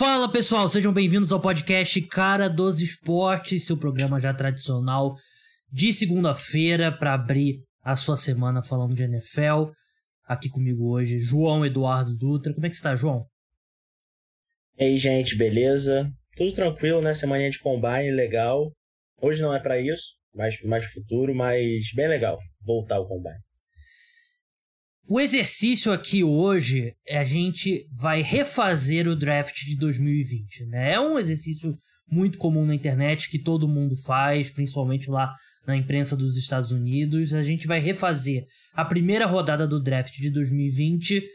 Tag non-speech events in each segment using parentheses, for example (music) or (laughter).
Fala pessoal, sejam bem-vindos ao podcast Cara dos Esportes, seu programa já tradicional de segunda-feira para abrir a sua semana falando de NFL. Aqui comigo hoje, João Eduardo Dutra. Como é que está, João? E aí, gente, beleza? Tudo tranquilo, né? Semana de combine, legal. Hoje não é para isso, mais mais futuro, mas bem legal voltar ao combine. O exercício aqui hoje é a gente vai refazer o draft de 2020, né? É um exercício muito comum na internet que todo mundo faz, principalmente lá na imprensa dos Estados Unidos. A gente vai refazer a primeira rodada do draft de 2020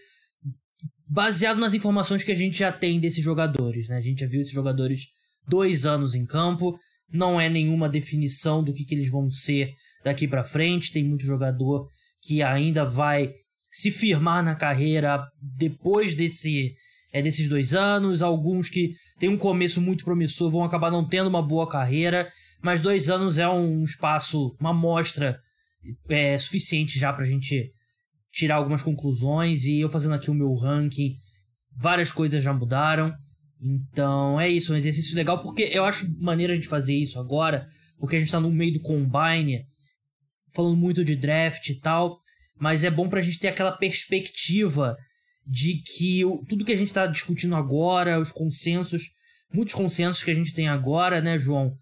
baseado nas informações que a gente já tem desses jogadores, né? A gente já viu esses jogadores dois anos em campo, não é nenhuma definição do que, que eles vão ser daqui para frente. Tem muito jogador que ainda vai se firmar na carreira depois desse é, desses dois anos. Alguns que têm um começo muito promissor vão acabar não tendo uma boa carreira, mas dois anos é um espaço, uma amostra é, suficiente já para a gente tirar algumas conclusões. E eu fazendo aqui o meu ranking, várias coisas já mudaram. Então é isso, um exercício legal, porque eu acho maneira de fazer isso agora, porque a gente tá no meio do combine, falando muito de draft e tal mas é bom pra gente ter aquela perspectiva de que tudo que a gente tá discutindo agora, os consensos, muitos consensos que a gente tem agora, né, João?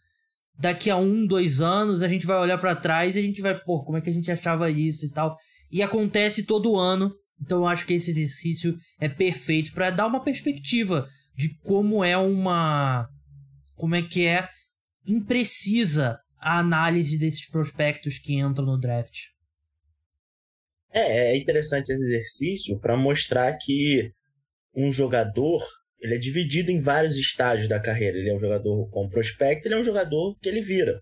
Daqui a um, dois anos, a gente vai olhar para trás e a gente vai, pô, como é que a gente achava isso e tal. E acontece todo ano, então eu acho que esse exercício é perfeito para dar uma perspectiva de como é uma. Como é que é imprecisa a análise desses prospectos que entram no draft. É, é interessante esse exercício para mostrar que um jogador ele é dividido em vários estágios da carreira. Ele é um jogador com prospecto, ele é um jogador que ele vira.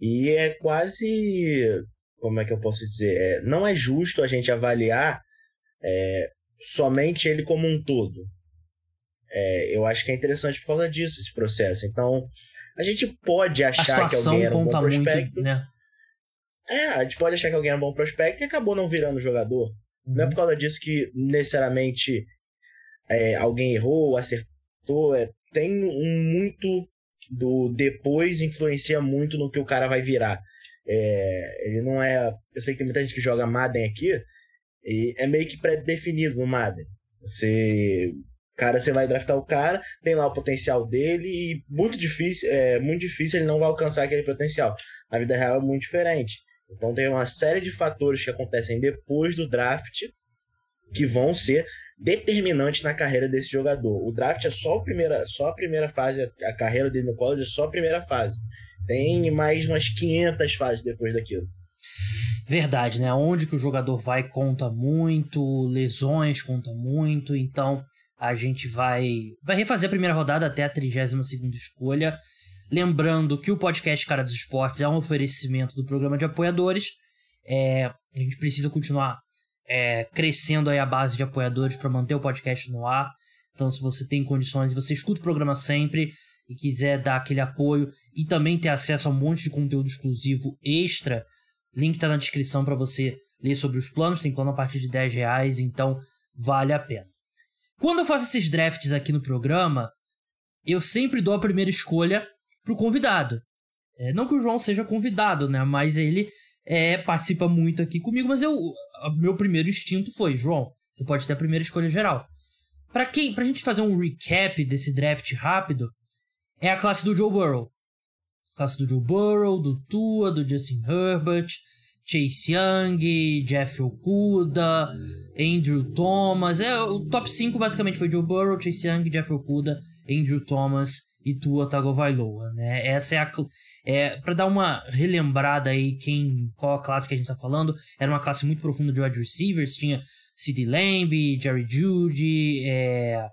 E é quase. Como é que eu posso dizer? É, não é justo a gente avaliar é, somente ele como um todo. É, eu acho que é interessante por causa disso esse processo. Então, a gente pode achar que alguém era um bom prospecto. Muito, né? É, a gente pode achar que alguém é um bom prospecto e acabou não virando jogador. Uhum. Não é uhum. por causa disso que necessariamente é, alguém errou, acertou. É, tem um muito do depois influencia muito no que o cara vai virar. É, ele não é. Eu sei que tem muita gente que joga Madden aqui, e é meio que pré-definido no Madden. Você. Cara, você vai draftar o cara, tem lá o potencial dele e muito difícil, é muito difícil ele não vai alcançar aquele potencial. A vida real é muito diferente. Então tem uma série de fatores que acontecem depois do draft que vão ser determinantes na carreira desse jogador. O draft é só a primeira, só a primeira fase, a carreira dele no college é só a primeira fase. Tem mais umas 500 fases depois daquilo. Verdade, né? Onde que o jogador vai conta muito, lesões conta muito, então a gente vai vai refazer a primeira rodada até a 32 segunda escolha Lembrando que o podcast Cara dos Esportes é um oferecimento do programa de apoiadores. É, a gente precisa continuar é, crescendo aí a base de apoiadores para manter o podcast no ar. Então, se você tem condições você escuta o programa sempre e quiser dar aquele apoio e também ter acesso a um monte de conteúdo exclusivo extra, link está na descrição para você ler sobre os planos. Tem plano a partir de 10 reais, então vale a pena. Quando eu faço esses drafts aqui no programa, eu sempre dou a primeira escolha pro convidado. É, não que o João seja convidado, né? Mas ele é, participa muito aqui comigo. Mas eu, meu primeiro instinto foi, João, você pode ter a primeira escolha geral. Para quem, pra gente fazer um recap desse draft rápido, é a classe do Joe Burrow. Classe do Joe Burrow, do Tua, do Justin Herbert, Chase Young, Jeff Okuda, Andrew Thomas. É, o top 5 basicamente foi Joe Burrow, Chase Young, Jeff Okuda, Andrew Thomas e Tua Tagovailoa, né? Essa é a é para dar uma relembrada aí quem qual a classe que a gente tá falando, era uma classe muito profunda de wide receivers, tinha CeeDee Lamb, Jerry Judy, é,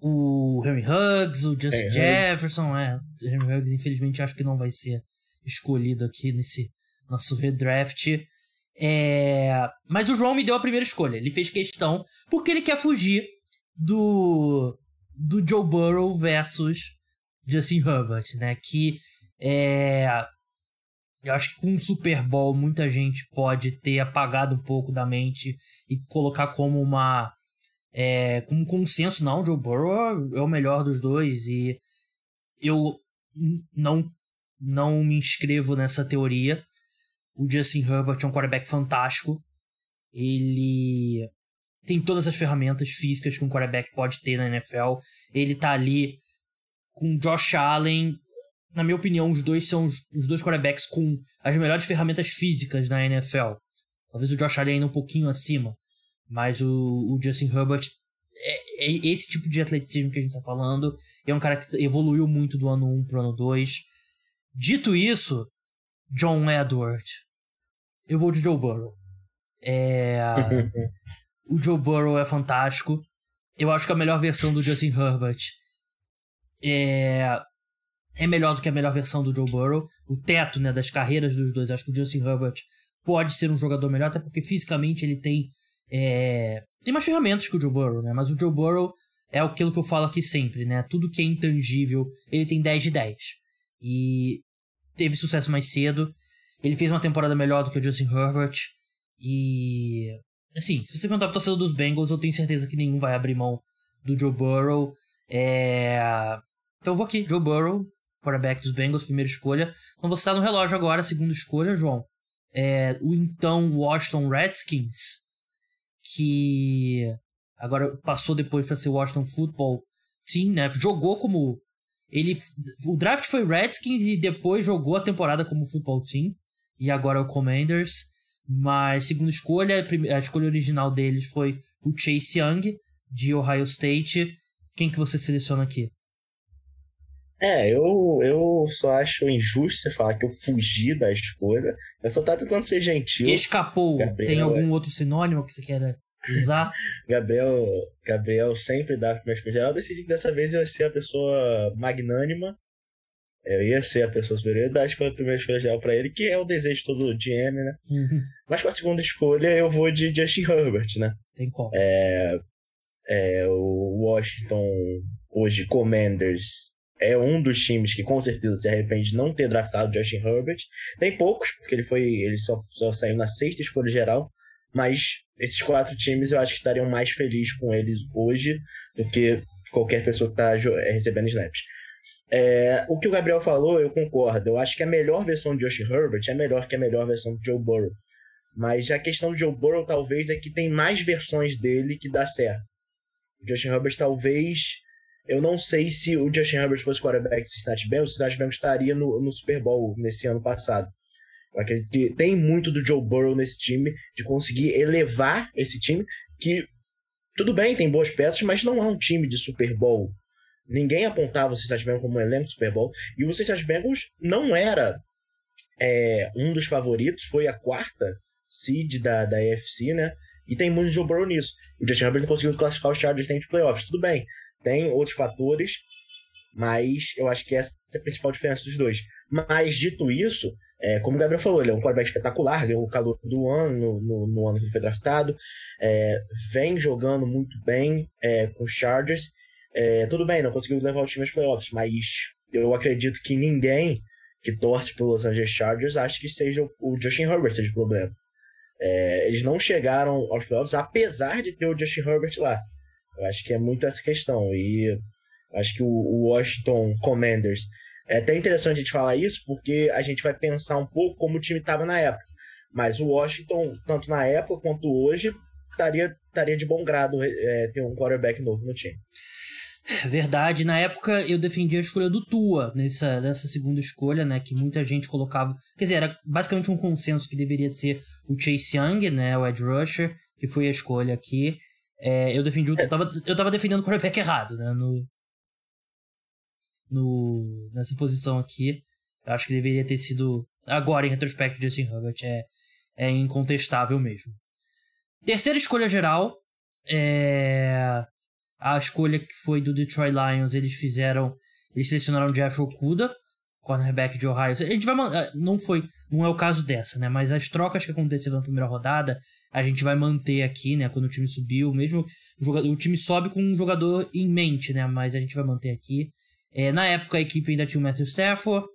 o Henry Huggs, o Justin Jefferson, Huggs. é, Henry Huggs infelizmente acho que não vai ser escolhido aqui nesse nosso redraft. É, mas o João me deu a primeira escolha. Ele fez questão porque ele quer fugir do do Joe Burrow versus Justin Herbert, né? Que é. Eu acho que com o Super Bowl muita gente pode ter apagado um pouco da mente e colocar como uma é, com consenso, não, Joe Burrow é o melhor dos dois e eu não, não me inscrevo nessa teoria. O Justin Herbert é um quarterback fantástico. Ele tem todas as ferramentas físicas que um quarterback pode ter na NFL. Ele tá ali com Josh Allen. Na minha opinião, os dois são os, os dois quarterbacks com as melhores ferramentas físicas na NFL. Talvez o Josh Allen ainda um pouquinho acima. Mas o, o Justin Herbert é, é, esse tipo de atleticismo que a gente tá falando. É um cara que evoluiu muito do ano 1 pro ano 2. Dito isso, John Edward. Eu vou de Joe Burrow. É... (laughs) o Joe Burrow é fantástico. Eu acho que a melhor versão do Justin Herbert é, é melhor do que a melhor versão do Joe Burrow. O teto né, das carreiras dos dois, acho que o Justin Herbert pode ser um jogador melhor, até porque fisicamente ele tem é... Tem mais ferramentas que o Joe Burrow, né? Mas o Joe Burrow é aquilo que eu falo aqui sempre, né? Tudo que é intangível, ele tem 10 de 10. E teve sucesso mais cedo. Ele fez uma temporada melhor do que o Justin Herbert. E. Assim, se você perguntar pro torcedor dos Bengals, eu tenho certeza que nenhum vai abrir mão do Joe Burrow. É... Então eu vou aqui, Joe Burrow, quarterback dos Bengals, primeira escolha. Então você tá no relógio agora, segunda escolha, João. É... O então Washington Redskins que agora passou depois para ser Washington Football Team, né? Jogou como ele o draft foi Redskins e depois jogou a temporada como Football Team e agora é o Commanders. Mas segunda escolha, a escolha original deles foi o Chase Young de Ohio State. Quem que você seleciona aqui? É, eu, eu só acho injusto você falar que eu fugi da escolha. Eu só tava tentando ser gentil. Escapou. Gabriel, Tem algum é... outro sinônimo que você queira usar? (laughs) Gabriel, Gabriel sempre dá pra escolha geral. Eu decidi que dessa vez eu ia ser a pessoa magnânima. Eu ia ser a pessoa superior. Dar a primeira escolha geral pra ele, que é o desejo todo do GM, né? Uhum. Mas com a segunda escolha eu vou de Justin Herbert, né? Tem qual? É, é, o Washington, hoje, Commanders é um dos times que com certeza se arrepende de não ter draftado Justin Herbert. Tem poucos, porque ele foi. ele só, só saiu na sexta escolha geral. Mas esses quatro times eu acho que estariam mais felizes com eles hoje do que qualquer pessoa que está é, recebendo snaps. É, o que o Gabriel falou, eu concordo. Eu acho que a melhor versão de Justin Herbert é melhor que a melhor versão de Joe Burrow. Mas a questão do Joe Burrow talvez é que tem mais versões dele que dá certo. O Justin Herbert talvez eu não sei se o Justin Herbert fosse quarterback do Cincinnati Bengals, o Cincinnati Bengals estaria no, no Super Bowl nesse ano passado. Eu acredito que tem muito do Joe Burrow nesse time, de conseguir elevar esse time, que tudo bem, tem boas peças, mas não é um time de Super Bowl. Ninguém apontava o Cincinnati Bengals como um elenco de Super Bowl, e o Cincinnati Bengals não era é, um dos favoritos, foi a quarta seed da, da AFC, né? E tem muito Joe Burrow nisso. O Justin Herbert não conseguiu classificar os Chargers dentro de playoffs, tudo bem tem outros fatores, mas eu acho que essa é a principal diferença dos dois. Mas, dito isso, é, como o Gabriel falou, ele é um quarterback espetacular, ganhou o calor do ano, no, no, ano que ele foi draftado, é, vem jogando muito bem é, com os Chargers. É, tudo bem, não conseguiu levar o time aos playoffs, mas eu acredito que ninguém que torce para Los Angeles Chargers acha que seja o, o Justin Herbert seja o problema. É, eles não chegaram aos playoffs, apesar de ter o Justin Herbert lá. Eu acho que é muito essa questão. E acho que o Washington Commanders. É até interessante a gente falar isso, porque a gente vai pensar um pouco como o time estava na época. Mas o Washington, tanto na época quanto hoje, estaria, estaria de bom grado é, ter um quarterback novo no time. Verdade, na época eu defendia a escolha do Tua nessa, nessa segunda escolha, né? Que muita gente colocava. Quer dizer, era basicamente um consenso que deveria ser o Chase Young, né? O Ed Rusher, que foi a escolha aqui. É, eu defendi o. Eu tava, eu tava defendendo o quarterback errado, né? No, no, nessa posição aqui. Eu acho que deveria ter sido. Agora, em retrospecto, Justin Herbert é, é incontestável mesmo. Terceira escolha geral. É, a escolha que foi do Detroit Lions. Eles fizeram. Eles selecionaram Jeff Okuda, cornerback de Ohio. A gente vai. Não foi. Não é o caso dessa, né? Mas as trocas que aconteceram na primeira rodada a gente vai manter aqui, né? Quando o time subiu, mesmo o, jogador, o time sobe com um jogador em mente, né? Mas a gente vai manter aqui. É, na época a equipe ainda tinha o Matthew Stafford,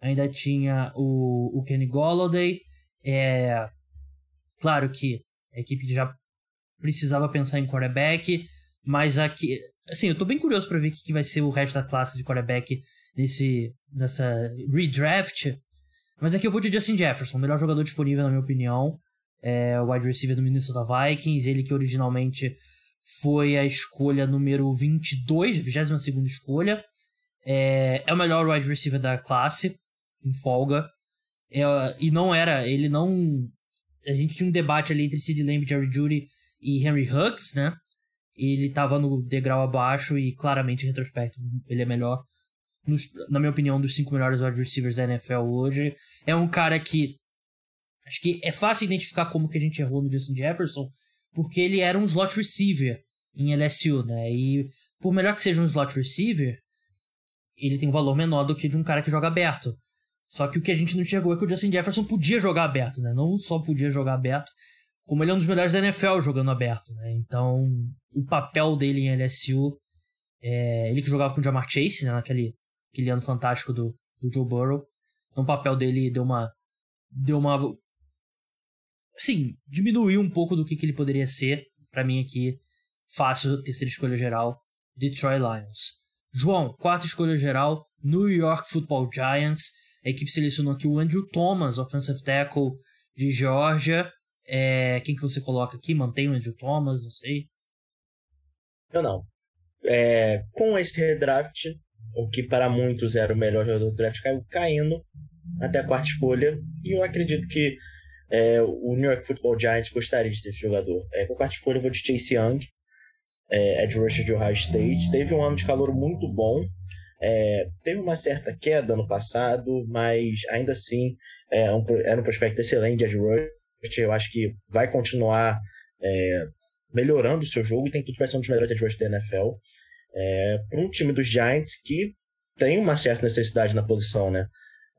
ainda tinha o, o Kenny Golladay. É, claro que a equipe já precisava pensar em quarterback, Mas aqui, assim, eu tô bem curioso para ver o que vai ser o resto da classe de quarterback nesse, nessa redraft. Mas aqui eu vou de Justin Jefferson, melhor jogador disponível, na minha opinião. É o wide receiver do Minnesota Vikings, ele que originalmente foi a escolha número 22, 22 escolha. É, é o melhor wide receiver da classe, em folga. É, e não era, ele não. A gente tinha um debate ali entre Sid Lamb, Jerry Judy e Henry Huggs, né? Ele tava no degrau abaixo e claramente em retrospecto ele é melhor. Nos, na minha opinião, dos cinco melhores wide receivers da NFL hoje. É um cara que. Acho que é fácil identificar como que a gente errou no Justin Jefferson, porque ele era um slot receiver em LSU, né? E por melhor que seja um slot receiver, ele tem um valor menor do que de um cara que joga aberto. Só que o que a gente não enxergou é que o Justin Jefferson podia jogar aberto, né? Não só podia jogar aberto, como ele é um dos melhores da NFL jogando aberto, né? Então, o papel dele em LSU, é, ele que jogava com o Jamar Chase, né? Naquele aquele ano fantástico do, do Joe Burrow. Então, o papel dele deu uma... Deu uma... Sim, diminuiu um pouco do que, que ele poderia ser. para mim aqui, fácil, terceira escolha geral, Detroit Lions. João, quarta escolha geral, New York Football Giants. A equipe selecionou aqui o Andrew Thomas, offensive tackle de Georgia. É, quem que você coloca aqui? Mantém o Andrew Thomas? Não sei. Eu não. É, com esse redraft, o que para muitos era o melhor jogador do draft caiu caindo até a quarta escolha. E eu acredito que é, o New York Football Giants gostaria de ter esse jogador. É, com a quarta escolha eu vou de Chase Young, é, edge rusher de Ohio State. Teve um ano de calor muito bom. É, teve uma certa queda no passado, mas ainda assim é um, era um prospecto excelente edge rusher. Eu acho que vai continuar é, melhorando o seu jogo e tem tudo para ser um dos melhores edge rushers da NFL. É, para um time dos Giants que tem uma certa necessidade na posição, né?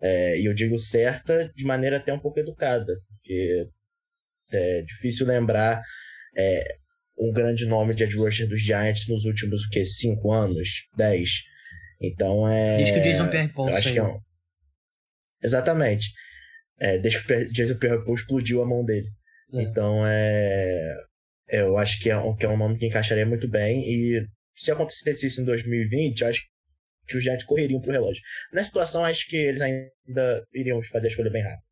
É, e eu digo certa de maneira até um pouco educada, porque é difícil lembrar é, um grande nome de edge rusher dos Giants nos últimos, o quê? Cinco anos? Dez? Então é... Desde que o Jason Pierre-Paul é. Exatamente. É, desde que o Jason Pierre-Paul explodiu a mão dele. É. Então é... Eu acho que é, um, que é um nome que encaixaria muito bem e se acontecesse isso em 2020, acho que os Giants correriam pro relógio. Na situação, acho que eles ainda iriam fazer a escolha bem rápido.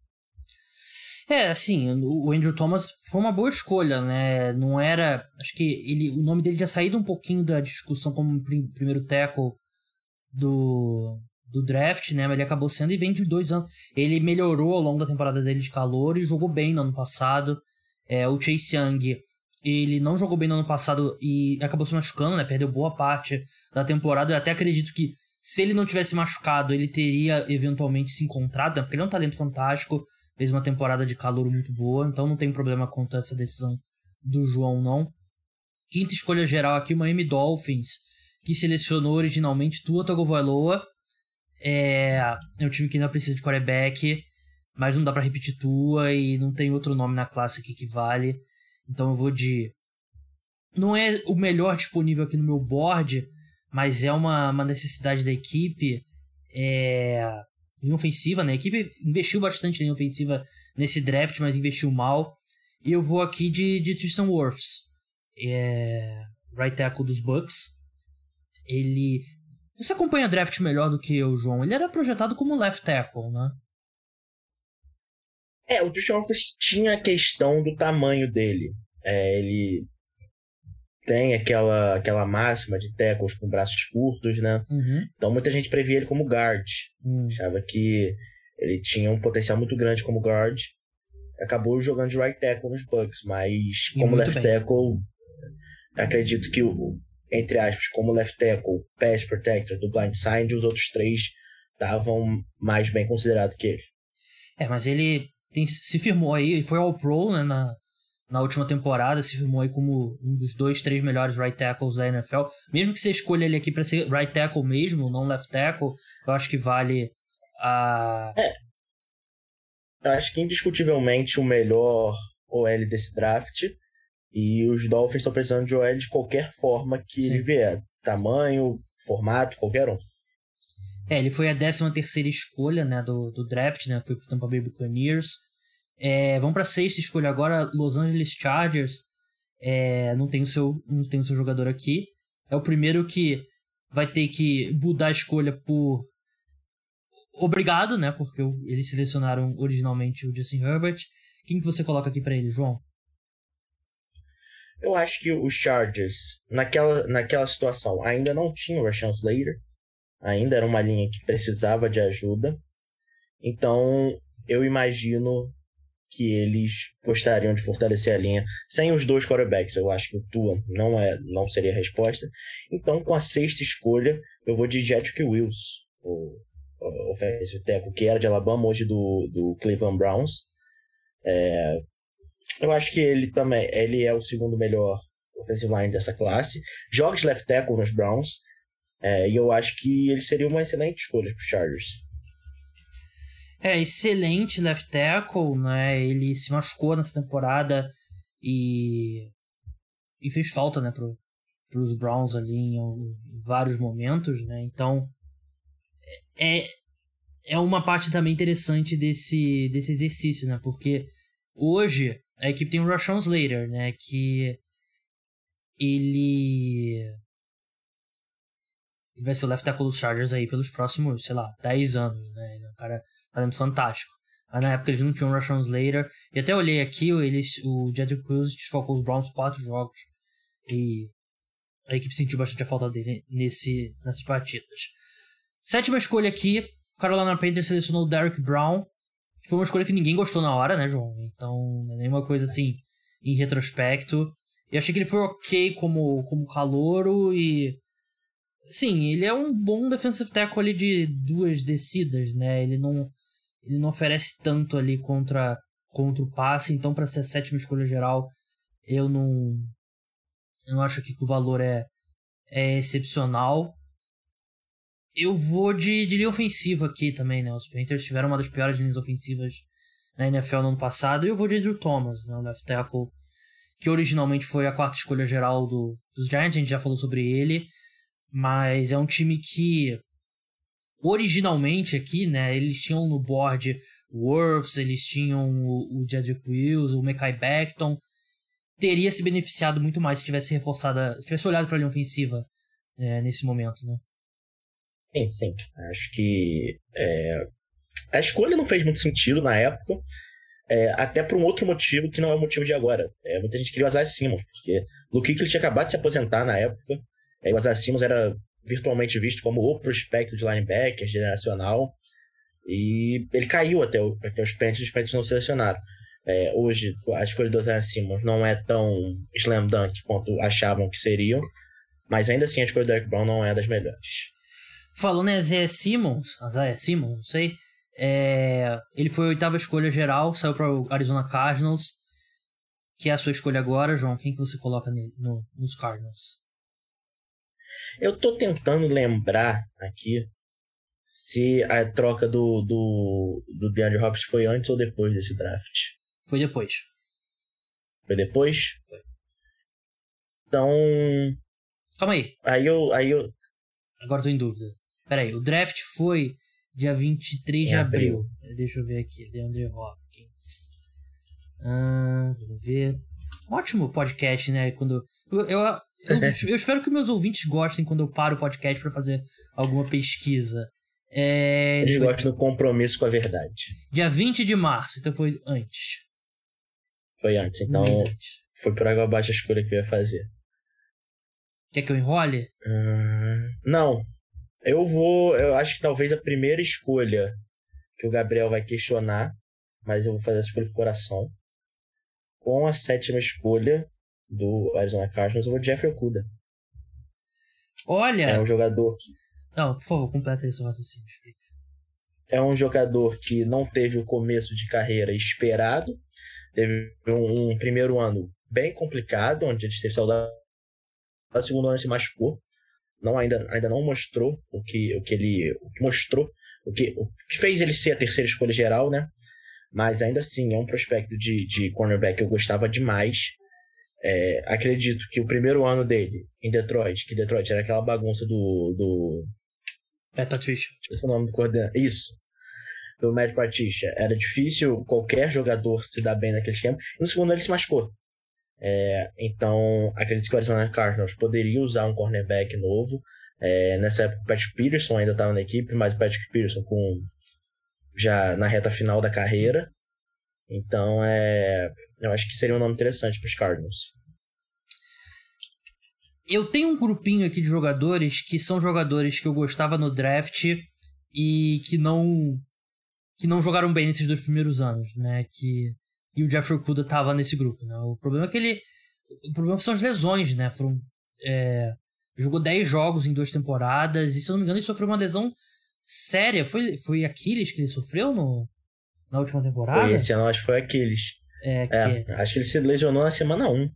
É, assim, o Andrew Thomas foi uma boa escolha, né? Não era. Acho que ele, o nome dele já saído um pouquinho da discussão como primeiro tackle do, do draft, né? Mas ele acabou sendo e vem de dois anos. Ele melhorou ao longo da temporada dele de calor e jogou bem no ano passado. É, o Chase Young, ele não jogou bem no ano passado e acabou se machucando, né? Perdeu boa parte da temporada. Eu até acredito que se ele não tivesse machucado, ele teria eventualmente se encontrado, né? porque ele é um talento fantástico fez uma temporada de calor muito boa, então não tem problema a essa decisão do João, não. Quinta escolha geral aqui, o Miami Dolphins, que selecionou originalmente Tua Tagovailoa. É, é um time que ainda precisa de quarterback, mas não dá para repetir Tua e não tem outro nome na classe aqui que vale. Então eu vou de... Não é o melhor disponível aqui no meu board, mas é uma, uma necessidade da equipe. É, linha ofensiva, né? A equipe investiu bastante em ofensiva nesse draft, mas investiu mal. E eu vou aqui de, de Tristan Wirfs, é, right tackle dos Bucks. Ele. Você acompanha draft melhor do que eu, João? Ele era projetado como left tackle, né? É, o Wirfs tinha a questão do tamanho dele. É, ele tem aquela, aquela máxima de tackles com braços curtos, né? Uhum. Então muita gente previa ele como guard. Uhum. Achava que ele tinha um potencial muito grande como guard. Acabou jogando de right tackle nos Bucks, mas e como left bem. tackle, acredito que, entre aspas, como left tackle, pass protector do blindside, os outros três estavam mais bem considerados que ele. É, mas ele tem, se firmou aí, foi ao pro né, na, na última temporada, se firmou aí como um dos dois, três melhores right tackles da NFL. Mesmo que você escolha ele aqui para ser right tackle mesmo, não left tackle, eu acho que vale a. É. Eu acho que indiscutivelmente o melhor OL desse draft. E os Dolphins estão precisando de OL de qualquer forma que Sim. ele vier. Tamanho, formato, qualquer um. É, ele foi a 13 terceira escolha né, do, do draft, né? Foi pro Tampa Bay Buccaneers. É, vamos para sexta escolha agora, Los Angeles Chargers. é, não, tem o seu, não tem o seu jogador aqui. É o primeiro que vai ter que mudar a escolha por. Obrigado, né? Porque eles selecionaram originalmente o Justin Herbert. Quem que você coloca aqui para ele, João? Eu acho que os Chargers, naquela, naquela situação, ainda não tinham o Rashawn Slater. Ainda era uma linha que precisava de ajuda. Então, eu imagino que eles gostariam de fortalecer a linha sem os dois quarterbacks. Eu acho que o Tua não, é, não seria a resposta. Então, com a sexta escolha, eu vou de Jedrick Wills, o, o offensive tackle, que era de Alabama, hoje do, do Cleveland Browns. É, eu acho que ele também ele é o segundo melhor offensive line dessa classe. Joga de left tackle nos Browns. É, e eu acho que ele seria uma excelente escolha para os Chargers. É, excelente left tackle, né? Ele se machucou nessa temporada e, e fez falta, né, pro, pros Browns ali em, em vários momentos, né? Então, é, é uma parte também interessante desse, desse exercício, né? Porque hoje a equipe tem o Rashawn Slater, né? Que ele... ele vai ser o left tackle dos Chargers aí pelos próximos, sei lá, 10 anos, né? Ele é um cara talento fantástico. Mas na época eles não tinham o Rashawn Slater. E até olhei aqui, eles, o Jedrick Cruz desfocou os Browns quatro jogos. E a equipe sentiu bastante a falta dele nesse, nessas partidas. Sétima escolha aqui, Carolina Panthers selecionou o Derek Brown. Foi uma escolha que ninguém gostou na hora, né, João? Então, não é nenhuma coisa assim, em retrospecto. Eu achei que ele foi ok como, como calouro e. Sim, ele é um bom defensive tackle ali de duas descidas, né? Ele não, ele não oferece tanto ali contra, contra o passe, então para ser a sétima escolha geral, eu não. Eu não acho que o valor é, é excepcional. Eu vou de, de linha ofensiva aqui também, né? Os Panthers tiveram uma das piores linhas ofensivas na NFL no ano passado. E eu vou de Andrew Thomas, né? O left tackle, que originalmente foi a quarta escolha geral do, dos Giants. A gente já falou sobre ele. Mas é um time que originalmente aqui, né? Eles tinham no board o eles tinham o, o Jedrick Wills, o Mekai Beckton. Teria se beneficiado muito mais se tivesse reforçada, se tivesse olhado para a linha ofensiva é, nesse momento, né? Sim, sim. Acho que é, a escolha não fez muito sentido na época, é, até por um outro motivo que não é o motivo de agora. É, muita gente queria o Isaiah Simmons, porque o Kuechly tinha acabado de se aposentar na época, é, o Isaiah Simmons era virtualmente visto como o prospecto de linebacker generacional, e ele caiu até, o, até os Panthers, os Panthers não selecionaram. É, hoje, a escolha do Isaiah Simmons não é tão slam dunk quanto achavam que seriam, mas ainda assim a escolha do Derek Brown não é das melhores. Falando em Isaiah Simmons, Isaiah Simmons, não sei, é, ele foi a oitava escolha geral, saiu para o Arizona Cardinals, que é a sua escolha agora, João. Quem que você coloca no, nos Cardinals? Eu tô tentando lembrar aqui se a troca do, do, do DeAndre Hopkins foi antes ou depois desse draft. Foi depois. Foi depois? Foi. Então. Calma aí. Aí eu. Aí eu... Agora tô em dúvida. Pera aí, o draft foi dia 23 de abril. abril. Deixa eu ver aqui. DeAndre Hopkins. Ah, vamos ver. Ótimo podcast, né? Quando. Eu, eu, eu, (laughs) eu, espero que meus ouvintes gostem quando eu paro o podcast para fazer alguma pesquisa. É, Eles gostam do compromisso com a verdade. Dia 20 de março, então foi antes. Foi antes, então. Antes. Foi por água abaixo a escolha que eu ia fazer. Quer que eu enrole? Hum, não. Eu vou. Eu acho que talvez a primeira escolha que o Gabriel vai questionar, mas eu vou fazer essa escolha por coração. Com a sétima escolha do Arizona Cardinals, eu vou Jeffrey Okuda. Olha! É um jogador que. Não, por favor, completa aí seu raciocínio, explica. É um jogador que não teve o começo de carreira esperado. Teve um, um primeiro ano bem complicado, onde ele teve saudade. No segundo ano se machucou. Não, ainda, ainda não mostrou o que, o que ele o que mostrou, o que, o que fez ele ser a terceira escolha geral, né? Mas ainda assim, é um prospecto de, de cornerback que eu gostava demais. É, acredito que o primeiro ano dele em Detroit, que Detroit era aquela bagunça do. do Matt Patricia. Esse é o nome do coordenador. Isso. Do Matt Patricia. Era difícil qualquer jogador se dar bem naquele esquema. E no segundo ele se machucou. É, então, acredito que o Arizona Cardinals poderia usar um cornerback novo. É, nessa época, o Patrick Peterson ainda estava na equipe, mas o Patrick Peterson com já na reta final da carreira. Então, é, eu acho que seria um nome interessante para os Cardinals. Eu tenho um grupinho aqui de jogadores que são jogadores que eu gostava no draft e que não que não jogaram bem nesses dois primeiros anos, né? Que e o Jeffrey Okuda tava nesse grupo, né? O problema é que ele o problema são as lesões, né? Foram é, jogou 10 jogos em duas temporadas e se eu não me engano ele sofreu uma lesão séria. Foi foi Aquiles que ele sofreu no na última temporada? Foi esse ano acho que foi Aquiles. É, que... é, acho que ele se lesionou na semana 1.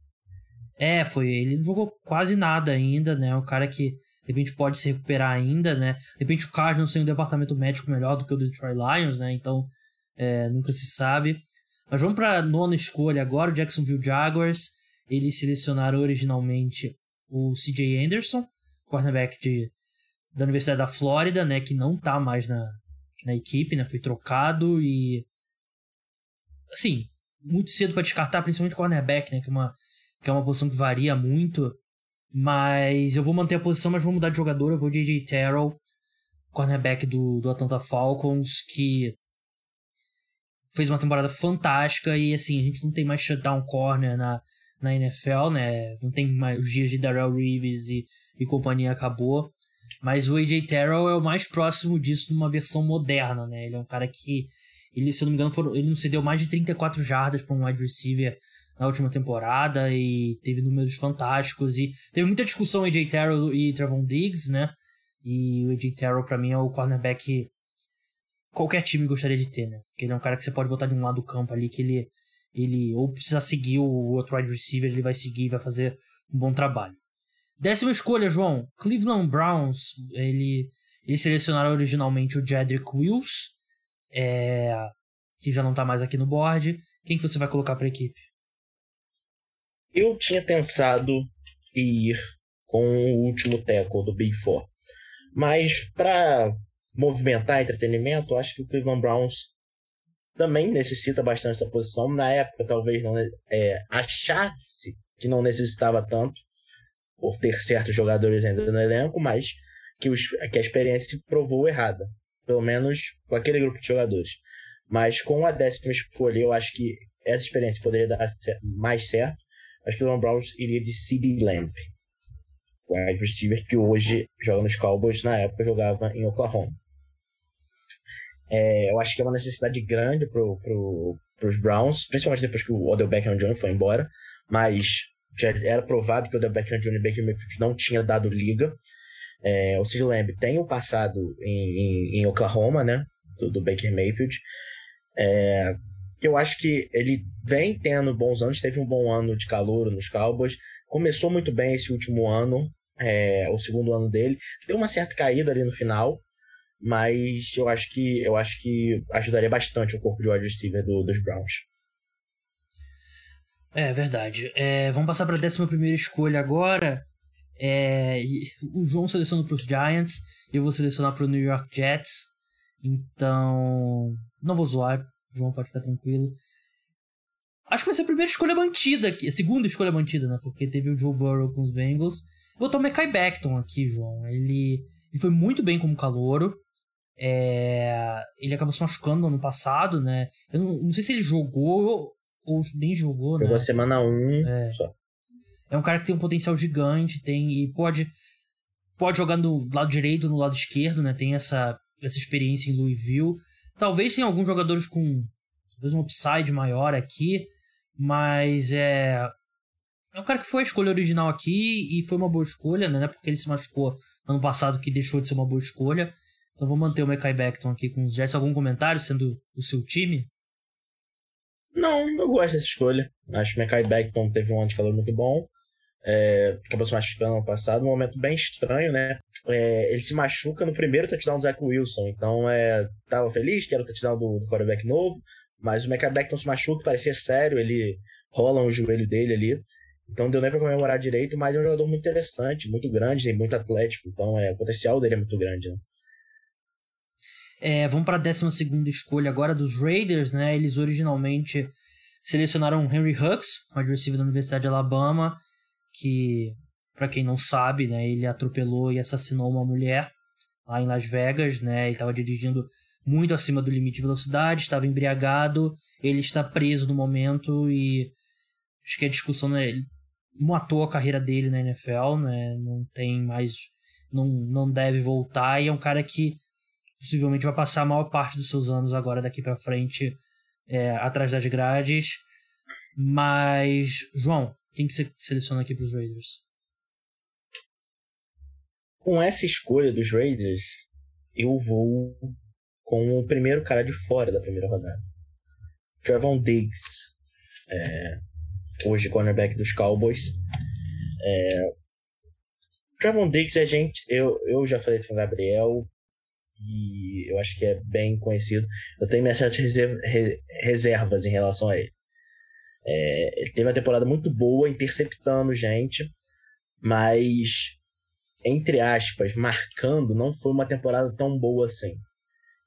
É, foi. Ele não jogou quase nada ainda, né? Um cara que de repente pode se recuperar ainda, né? De repente o Cardinals tem um departamento médico melhor do que o Detroit Lions, né? Então é, nunca se sabe. Mas vamos para nona escolha agora, o Jacksonville Jaguars. Eles selecionaram originalmente o CJ Anderson, cornerback de, da Universidade da Flórida, né? Que não tá mais na, na equipe, né? Foi trocado e. Assim, muito cedo para descartar, principalmente cornerback, né? Que é uma que é uma posição que varia muito. Mas eu vou manter a posição, mas vou mudar de jogador. Eu vou J.J. Terrell, cornerback do, do Atlanta Falcons, que fez uma temporada fantástica. E assim, a gente não tem mais shutdown corner na, na NFL, né? Não tem mais os dias de Darrell Reeves e, e companhia acabou. Mas o AJ Terrell é o mais próximo disso numa versão moderna, né? Ele é um cara que, ele, se eu não me engano, foram, ele não cedeu mais de 34 jardas para um wide receiver na última temporada e teve números fantásticos e teve muita discussão AJ Terrell e Trevon Diggs, né? E o AJ Terrell para mim é o cornerback qualquer time gostaria de ter, né? Porque ele é um cara que você pode botar de um lado do campo ali que ele ele ou precisa seguir o outro wide receiver, ele vai seguir e vai fazer um bom trabalho. Décima escolha, João. Cleveland Browns, ele eles selecionaram originalmente o Jedrick Wills, é, que já não tá mais aqui no board. Quem que você vai colocar para a equipe? Eu tinha pensado em ir com o último tackle do Big Four. Mas para movimentar entretenimento, acho que o Cleveland Browns também necessita bastante dessa posição. Na época, talvez não é, achasse que não necessitava tanto, por ter certos jogadores ainda no elenco, mas que, os, que a experiência provou errada. Pelo menos com aquele grupo de jogadores. Mas com a décima escolha, eu acho que essa experiência poderia dar mais certo acho que o Aaron Browns iria de CD Lamp, wide receiver que hoje joga nos Cowboys, na época jogava em Oklahoma. É, eu acho que é uma necessidade grande para pro, os Browns, principalmente depois que o Odell Beckham Jr. foi embora, mas já era provado que o Odell Beckham Jr. e Baker Mayfield não tinha dado liga. É, o Sid Lamb tem o um passado em, em, em, Oklahoma, né, do, do Baker Mayfield. É, eu acho que ele vem tendo bons anos, teve um bom ano de calor nos Cowboys, começou muito bem esse último ano, é, o segundo ano dele, deu uma certa caída ali no final, mas eu acho que eu acho que ajudaria bastante o corpo de wide receiver do, dos Browns. É verdade. É, vamos passar para a 11 escolha agora. É, o João seleciona para os Giants, eu vou selecionar para o New York Jets. Então, não vou zoar, João pode ficar tranquilo. Acho que vai ser a primeira escolha mantida aqui. A segunda escolha mantida, né? Porque teve o Joe Burrow com os Bengals. Vou botar o Mekai Beckton aqui, João. Ele, ele foi muito bem como calouro. É... Ele acabou se machucando no ano passado, né? Eu não, não sei se ele jogou ou nem jogou, Jogou né? semana 1 um é. só. É um cara que tem um potencial gigante, tem e pode pode jogar no lado direito, no lado esquerdo, né? Tem essa essa experiência em Louisville. Talvez tenha alguns jogadores com talvez um upside maior aqui, mas é. É um cara que foi a escolha original aqui e foi uma boa escolha, né? Porque ele se machucou ano passado que deixou de ser uma boa escolha. Então vou manter o Mekai Beckton aqui com os Jets. Algum comentário sendo o seu time? Não, eu gosto dessa escolha. Acho que o Mekai Beckton teve um ano de calor muito bom. É, acabou se machucando ano passado, um momento bem estranho, né? É, ele se machuca no primeiro touchdown do Zach Wilson, então é, tava feliz que era o touchdown do, do quarterback novo, mas o McAbeck não se machuca, parecia sério, ele rola o joelho dele ali, então deu nem pra comemorar direito, mas é um jogador muito interessante, muito grande muito atlético, então é, o potencial dele é muito grande, né? É, vamos para a 12 escolha agora dos Raiders, né? Eles originalmente selecionaram Henry Hux, wide receiver da Universidade de Alabama, que, para quem não sabe, né, ele atropelou e assassinou uma mulher lá em Las Vegas, né? Ele estava dirigindo muito acima do limite de velocidade, estava embriagado, ele está preso no momento e acho que a discussão, né, matou a carreira dele na NFL, né? Não tem mais não, não deve voltar e é um cara que possivelmente vai passar a maior parte dos seus anos agora daqui para frente é, atrás das grades. Mas, João, quem que você seleciona aqui para os Raiders? Com essa escolha dos Raiders, eu vou com o primeiro cara de fora da primeira rodada. Trevon Diggs, é, hoje cornerback dos Cowboys. É, Trevon Diggs, a gente, eu, eu já falei isso com o Gabriel, e eu acho que é bem conhecido. Eu tenho minhas certas reservas em relação a ele. É, ele teve uma temporada muito boa, interceptando gente, mas, entre aspas, marcando, não foi uma temporada tão boa assim.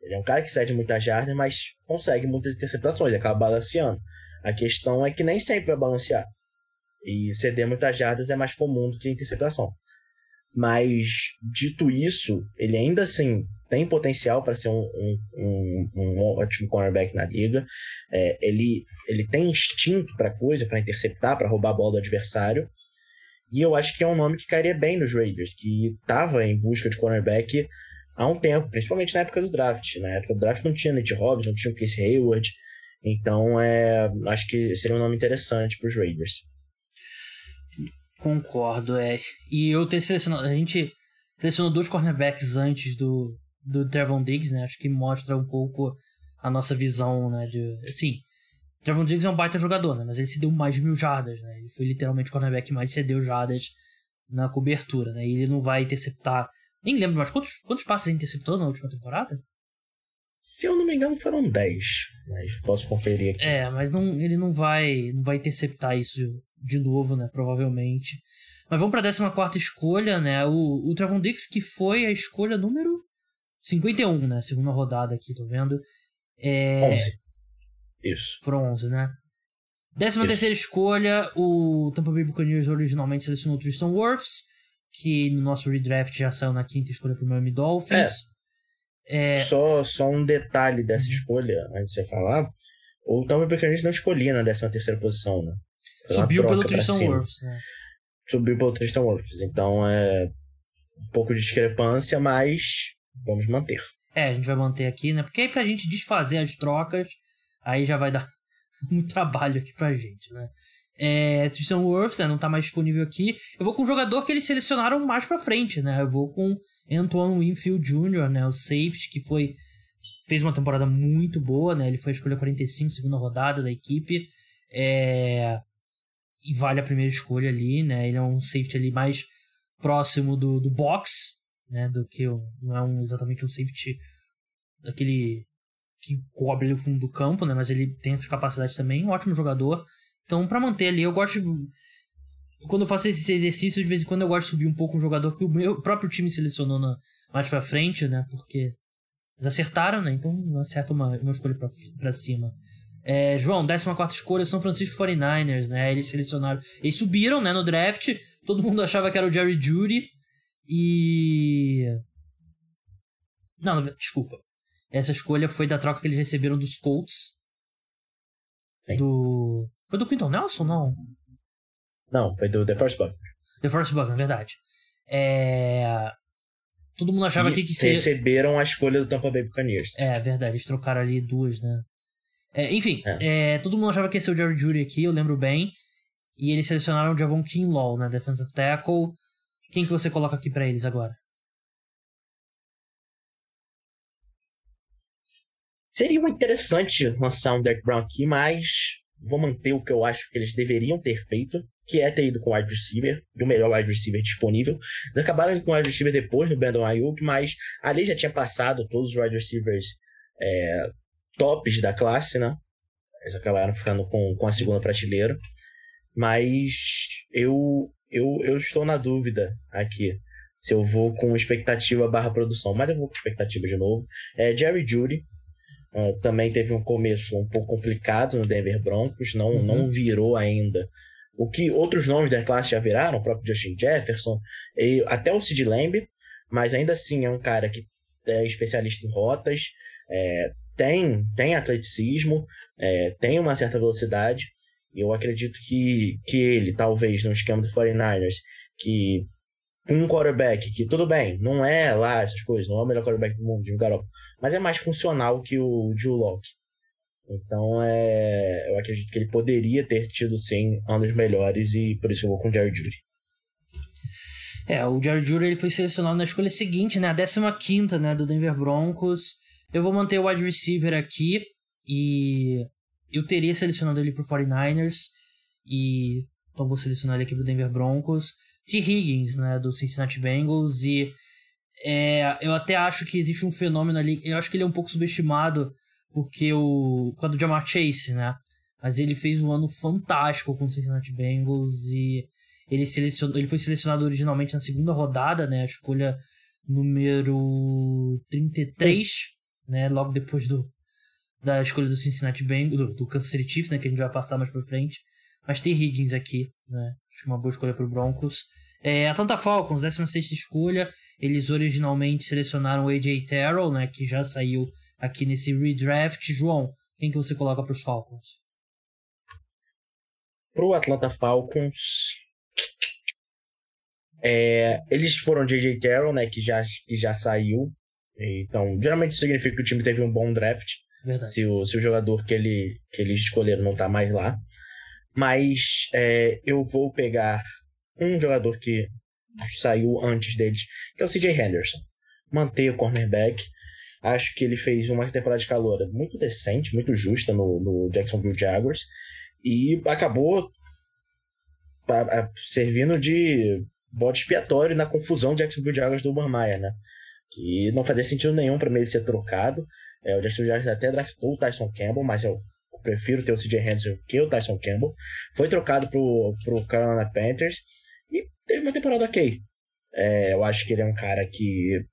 Ele é um cara que cede muitas jardas, mas consegue muitas interceptações, acaba balanceando. A questão é que nem sempre vai balancear. E ceder muitas jardas é mais comum do que interceptação. Mas, dito isso, ele ainda assim tem potencial para ser um, um, um, um, ótimo cornerback na liga. É, ele, ele tem instinto para coisa, para interceptar, para roubar a bola do adversário. E eu acho que é um nome que cairia bem nos Raiders, que estava em busca de cornerback há um tempo, principalmente na época do draft. Na época do draft não tinha Nate Hobbs, não tinha o Casey Hayward. Então, é, acho que seria um nome interessante para os Raiders. Concordo, é. E eu ter selecionado. A gente selecionou dois cornerbacks antes do, do Trevon Diggs, né? Acho que mostra um pouco a nossa visão, né? De, assim, Trevon Diggs é um baita jogador, né? Mas ele se deu mais de mil jardas, né? Ele foi literalmente o cornerback mais cedeu jardas na cobertura, né? E ele não vai interceptar. Nem lembro mais quantos, quantos passes ele interceptou na última temporada? Se eu não me engano, foram 10. Mas posso conferir aqui. É, mas não, ele não vai, não vai interceptar isso de novo, né? Provavelmente. Mas vamos para a 14 escolha, né? O, o Trevon Diggs, que foi a escolha número 51, né? Segunda rodada aqui, tô vendo. É... 11. Isso. Foram 11, né? Décima Isso. terceira escolha, o Tampa Bay Buccaneers originalmente selecionou o Tristan Wirfs, que no nosso redraft já saiu na quinta escolha pro Miami Dolphins. É. É... Só, só um detalhe dessa uhum. escolha, antes de você falar. O Tampa Bay Buccaneers não escolhia na décima terceira posição, né? Subiu pelo Tristan Wirfs, né? Subiu pelo Tristan Wirfs. Então é um pouco de discrepância, mas vamos manter. É, a gente vai manter aqui, né? Porque aí pra gente desfazer as trocas, aí já vai dar (laughs) muito trabalho aqui pra gente, né? É, Tristan Wirfs, né? Não tá mais disponível aqui. Eu vou com um jogador que eles selecionaram mais pra frente, né? Eu vou com Antoine Winfield Jr., né? O safety, que foi... Fez uma temporada muito boa, né? Ele foi a escolha 45, segunda rodada da equipe. É e vale a primeira escolha ali, né? Ele é um safety ali mais próximo do, do box, né? Do que não é um, exatamente um safety daquele que cobre o fundo do campo, né? Mas ele tem essa capacidade também, um ótimo jogador. Então, para manter ali, eu gosto quando eu faço esse exercício, de vez em quando eu gosto de subir um pouco um jogador que o meu próprio time selecionou na, mais para frente, né? Porque eles acertaram, né? Então acerta uma, uma escolha para cima. É, João, 14 escolha, São Francisco 49ers, né? Eles selecionaram. Eles subiram, né, no draft. Todo mundo achava que era o Jerry Judy. E. Não, desculpa. Essa escolha foi da troca que eles receberam dos Colts. Sim. Do. Foi do Quinton Nelson, não? Não, foi do The First Buck. The First Buck, na verdade. É. Todo mundo achava e que, que receberam a escolha do Tampa Bay Buccaneers. É, verdade. Eles trocaram ali duas, né? É, enfim, é. É, todo mundo achava que ia ser o Jerry Judy aqui, eu lembro bem. E eles selecionaram o Javon Kinlaw na né, Defensive Tackle. Quem que você coloca aqui para eles agora? Seria interessante lançar um Derek Brown aqui, mas vou manter o que eu acho que eles deveriam ter feito, que é ter ido com o wide receiver, o melhor wide receiver disponível. Eles acabaram com o wide receiver depois do Brandon Ayuk, mas ali já tinha passado todos os wide receivers é, tops da classe, né? Eles acabaram ficando com, com a segunda prateleira. Mas eu, eu, eu estou na dúvida aqui se eu vou com expectativa barra produção. Mas eu vou com expectativa de novo. É Jerry Judy. Uh, também teve um começo um pouco complicado no Denver Broncos, não, uhum. não virou ainda. O que outros nomes da classe já viraram, o próprio Justin Jefferson, e até o Sid Lamb, mas ainda assim é um cara que é especialista em rotas, é, tem, tem atleticismo, é, tem uma certa velocidade. Eu acredito que, que ele, talvez, no esquema do 49ers, que um quarterback que, tudo bem, não é lá essas coisas, não é o melhor quarterback do mundo, Jimmy Garoppolo, mas é mais funcional que o Drew Locke. Então, é, eu acredito que ele poderia ter tido, sim, anos melhores e por isso eu vou com o Jerry Judy. É, o Jerry Judy ele foi selecionado na escolha seguinte, né, a 15 né, do Denver Broncos. Eu vou manter o wide receiver aqui e eu teria selecionado ele pro 49ers e então vou selecionar ele aqui pro Denver Broncos. T. Higgins, né, do Cincinnati Bengals e é, eu até acho que existe um fenômeno ali, eu acho que ele é um pouco subestimado porque o quando do Jamar Chase, né? Mas ele fez um ano fantástico com o Cincinnati Bengals e ele, selecionou, ele foi selecionado originalmente na segunda rodada, né? A escolha número 33, né? Logo depois do, da escolha do Cincinnati Bengals, do, do Kansas City Chiefs, né? Que a gente vai passar mais pra frente. Mas tem Higgins aqui, né? Acho que é uma boa escolha pro Broncos. É, Atlanta Falcons, 16 escolha. Eles originalmente selecionaram o AJ Terrell, né? Que já saiu aqui nesse redraft. João, quem que você coloca para os Falcons? Pro Atlanta Falcons, é, eles foram J.J. Terrell, né, que já, que já saiu. Então, geralmente significa que o time teve um bom draft. Verdade. Se o, se o jogador que, ele, que eles escolheram não tá mais lá. Mas é, eu vou pegar um jogador que saiu antes deles, que é o C.J. Henderson. Manter o cornerback. Acho que ele fez uma temporada de calor muito decente, muito justa no, no Jacksonville Jaguars. E acabou servindo de bode expiatório na confusão de Jacksonville Jaguars do Urban Meyer, né? Que não fazia sentido nenhum para ele ser trocado. É, o Jacksonville Jaguars até draftou o Tyson Campbell, mas eu prefiro ter o CJ Henderson que o Tyson Campbell. Foi trocado pro, pro Carolina Panthers e teve uma temporada ok. É, eu acho que ele é um cara que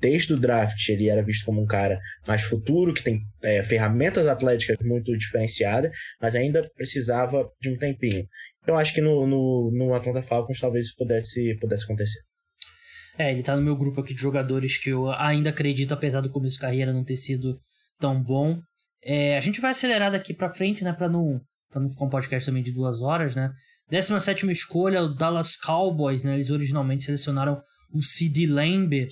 desde o draft ele era visto como um cara mais futuro, que tem é, ferramentas atléticas muito diferenciadas, mas ainda precisava de um tempinho. Então acho que no, no, no Atlanta Falcons talvez pudesse, pudesse acontecer. É, ele tá no meu grupo aqui de jogadores que eu ainda acredito, apesar do começo de carreira não ter sido tão bom. É, a gente vai acelerar daqui pra frente, né, pra não, pra não ficar um podcast também de duas horas, né. 17 escolha, o Dallas Cowboys, né, eles originalmente selecionaram o CD Lamb,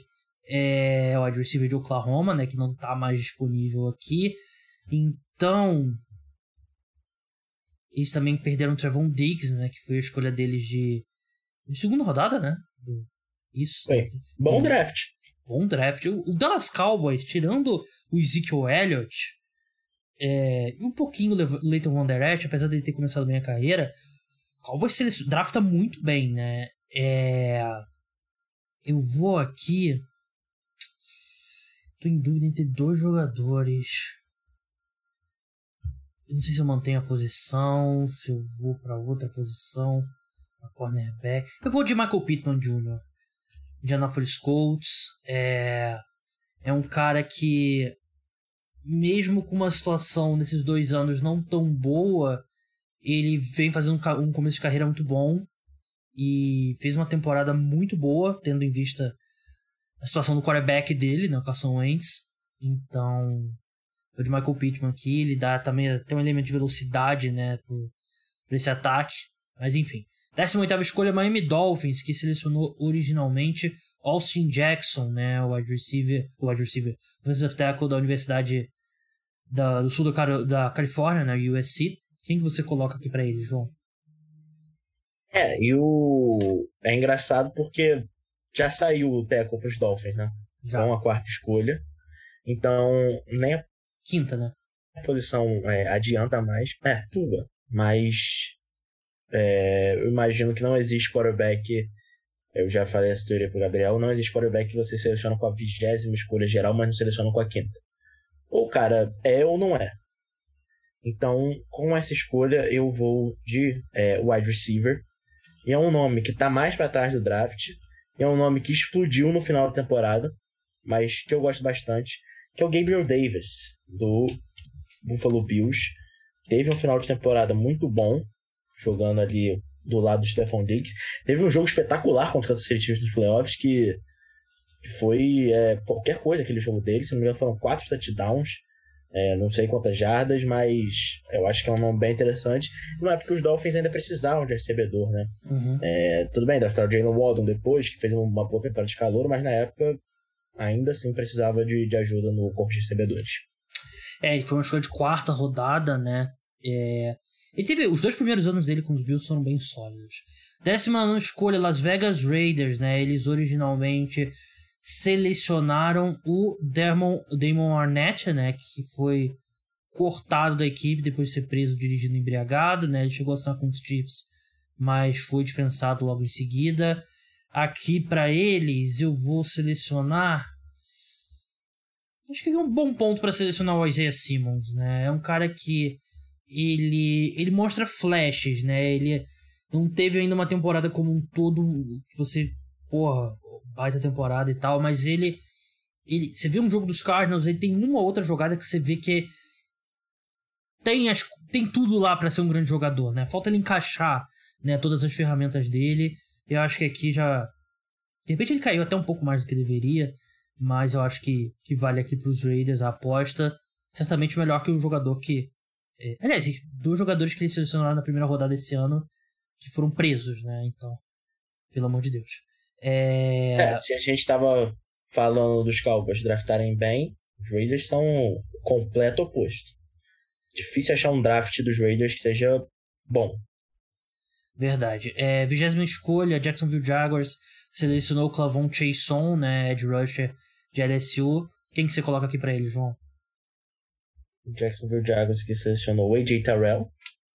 é o receiver de Oklahoma, né, que não tá mais disponível aqui. Então, eles também perderam o Trevon Diggs, né, que foi a escolha deles de, de segunda rodada, né? Isso. bom draft. Bom draft. O, Dallas Cowboys, tirando o Ezekiel Elliott é, e um pouquinho o Leighton Van Der Esch, apesar dele ter começado bem a carreira, o Cowboys drafta muito bem, né? É, eu vou aqui Tô em dúvida entre dois jogadores. Eu não sei se eu mantenho a posição, se eu vou para outra posição, a cornerback. Eu vou de Michael Pittman Jr. Indianapolis Colts. É, é um cara que, mesmo com uma situação nesses dois anos não tão boa, ele vem fazendo um começo de carreira muito bom e fez uma temporada muito boa, tendo em vista a situação do quarterback dele, né, o Carson Wentz. Então, o de Michael Pittman aqui, ele dá também tem um elemento de velocidade, né, para esse ataque. Mas enfim. 18 escolha, Miami Dolphins, que selecionou originalmente Austin Jackson, né, o wide receiver, o wide receiver, offensive tackle da Universidade da, do Sul da, da Califórnia, na né, USC. Quem que você coloca aqui para ele, João? É, e o... é engraçado porque já saiu o Teco para os Dolphins, né? Já. Com a quarta escolha. Então, nem a quinta, né? A posição é, adianta mais. É, tudo. Mas é, eu imagino que não existe quarterback. Eu já falei essa teoria pro Gabriel. Não existe quarterback que você seleciona com a vigésima escolha geral, mas não seleciona com a quinta. Ou cara, é ou não é. Então, com essa escolha, eu vou de é, wide receiver. E é um nome que está mais para trás do draft, é um nome que explodiu no final da temporada, mas que eu gosto bastante, que é o Gabriel Davis, do Buffalo Bills. Teve um final de temporada muito bom, jogando ali do lado do Stephon Diggs. Teve um jogo espetacular contra o Kansas City Chiefs nos playoffs, que, que foi é, qualquer coisa aquele jogo dele. Se não me engano, foram quatro touchdowns. É, não sei quantas jardas, mas eu acho que é um nome bem interessante. Não é porque os Dolphins ainda precisavam de recebedor, né? Uhum. É, tudo bem, draftaram o Jalen Waldon depois, que fez uma boa temporada de calor, mas na época ainda assim precisava de, de ajuda no corpo de recebedores. É, foi uma escolha de quarta rodada, né? É... Ele teve. Os dois primeiros anos dele com os Bills foram bem sólidos. Décima escolha, Las Vegas Raiders, né? Eles originalmente selecionaram o Damon, Damon Arnett, né? Que foi cortado da equipe depois de ser preso dirigindo embriagado, né? Ele chegou a assinar com os Chiefs, mas foi dispensado logo em seguida. Aqui para eles eu vou selecionar. Acho que é um bom ponto para selecionar o Isaiah Simmons, né? É um cara que ele ele mostra flashes, né? Ele não teve ainda uma temporada como um todo que você, porra, baita temporada e tal, mas ele ele você vê um jogo dos Cardinals, ele tem uma outra jogada que você vê que tem as tem tudo lá para ser um grande jogador, né? Falta ele encaixar, né, todas as ferramentas dele. Eu acho que aqui já de repente ele caiu até um pouco mais do que deveria, mas eu acho que, que vale aqui para os Raiders a aposta. Certamente melhor que o jogador que. É, aliás, dois jogadores que eles selecionaram na primeira rodada esse ano que foram presos, né? Então, pelo amor de Deus. É... é se a gente estava falando dos Cowboys draftarem bem, os Raiders são o completo oposto. Difícil achar um draft dos Raiders que seja bom. Verdade. É, vigésima escolha, Jacksonville Jaguars selecionou o Clavon Chason, né, Ed rusher de LSU. Quem que você coloca aqui para ele, João? Jacksonville Jaguars que selecionou o AJ Terrell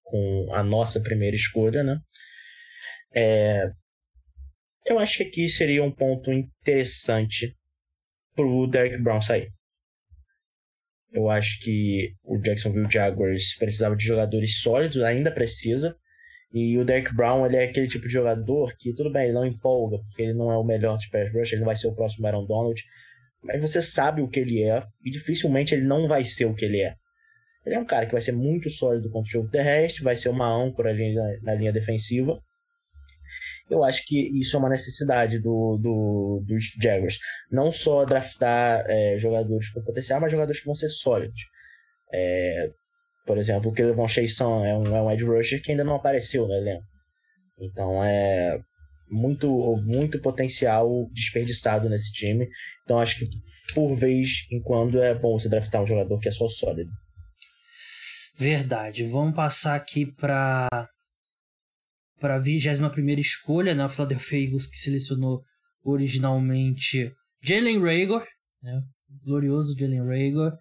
com a nossa primeira escolha, né? É, eu acho que aqui seria um ponto interessante pro Derek Brown sair. Eu acho que o Jacksonville Jaguars precisava de jogadores sólidos, ainda precisa, e o Derek Brown, ele é aquele tipo de jogador que, tudo bem, ele não empolga, porque ele não é o melhor de pass rush, ele não vai ser o próximo Aaron Donald, mas você sabe o que ele é, e dificilmente ele não vai ser o que ele é. Ele é um cara que vai ser muito sólido contra o jogo terrestre, vai ser uma âncora ali na, na linha defensiva. Eu acho que isso é uma necessidade do, do, dos Jaguars. Não só draftar é, jogadores com potencial, mas jogadores que vão ser sólidos. É, por exemplo, o Kelvin Chason é um, é um edge rusher que ainda não apareceu no elenco. Então é muito, muito potencial desperdiçado nesse time. Então acho que por vez em quando é bom você draftar um jogador que é só sólido. Verdade. Vamos passar aqui para para a 21 escolha, né? O Philadelphia Eagles que selecionou originalmente Jalen Rager, né? glorioso Jalen Rager.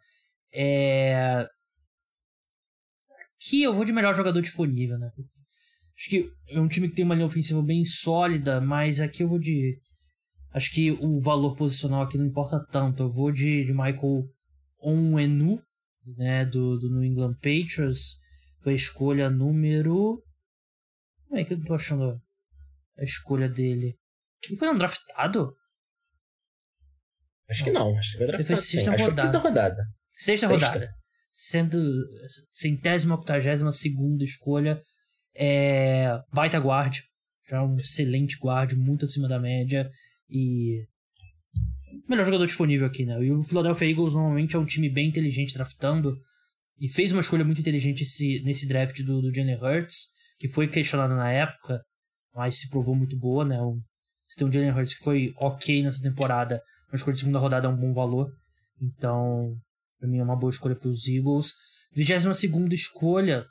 É, Aqui eu vou de melhor jogador disponível, né? Acho que é um time que tem uma linha ofensiva bem sólida, mas aqui eu vou de. Acho que o valor posicional aqui não importa tanto. Eu vou de, de Michael Onwenu, né? Do, do New England Patriots. Foi a escolha número. Como é que eu não tô achando a escolha dele? Ele foi um draftado? Acho que não, acho que foi draftado. Ele foi sexta rodada. rodada. Sexta, sexta rodada sendo centésima, octagésima segunda escolha. É, baita guard, já um excelente guard, muito acima da média e melhor jogador disponível aqui, né? E o Philadelphia Eagles normalmente é um time bem inteligente draftando e fez uma escolha muito inteligente esse, nesse draft do, do Jalen Hurts, que foi questionado na época, mas se provou muito boa, né? Você tem um Jalen Hurts que foi ok nessa temporada, uma escolha de segunda rodada é um bom valor, então para mim é uma boa escolha para os Eagles. 22 segunda escolha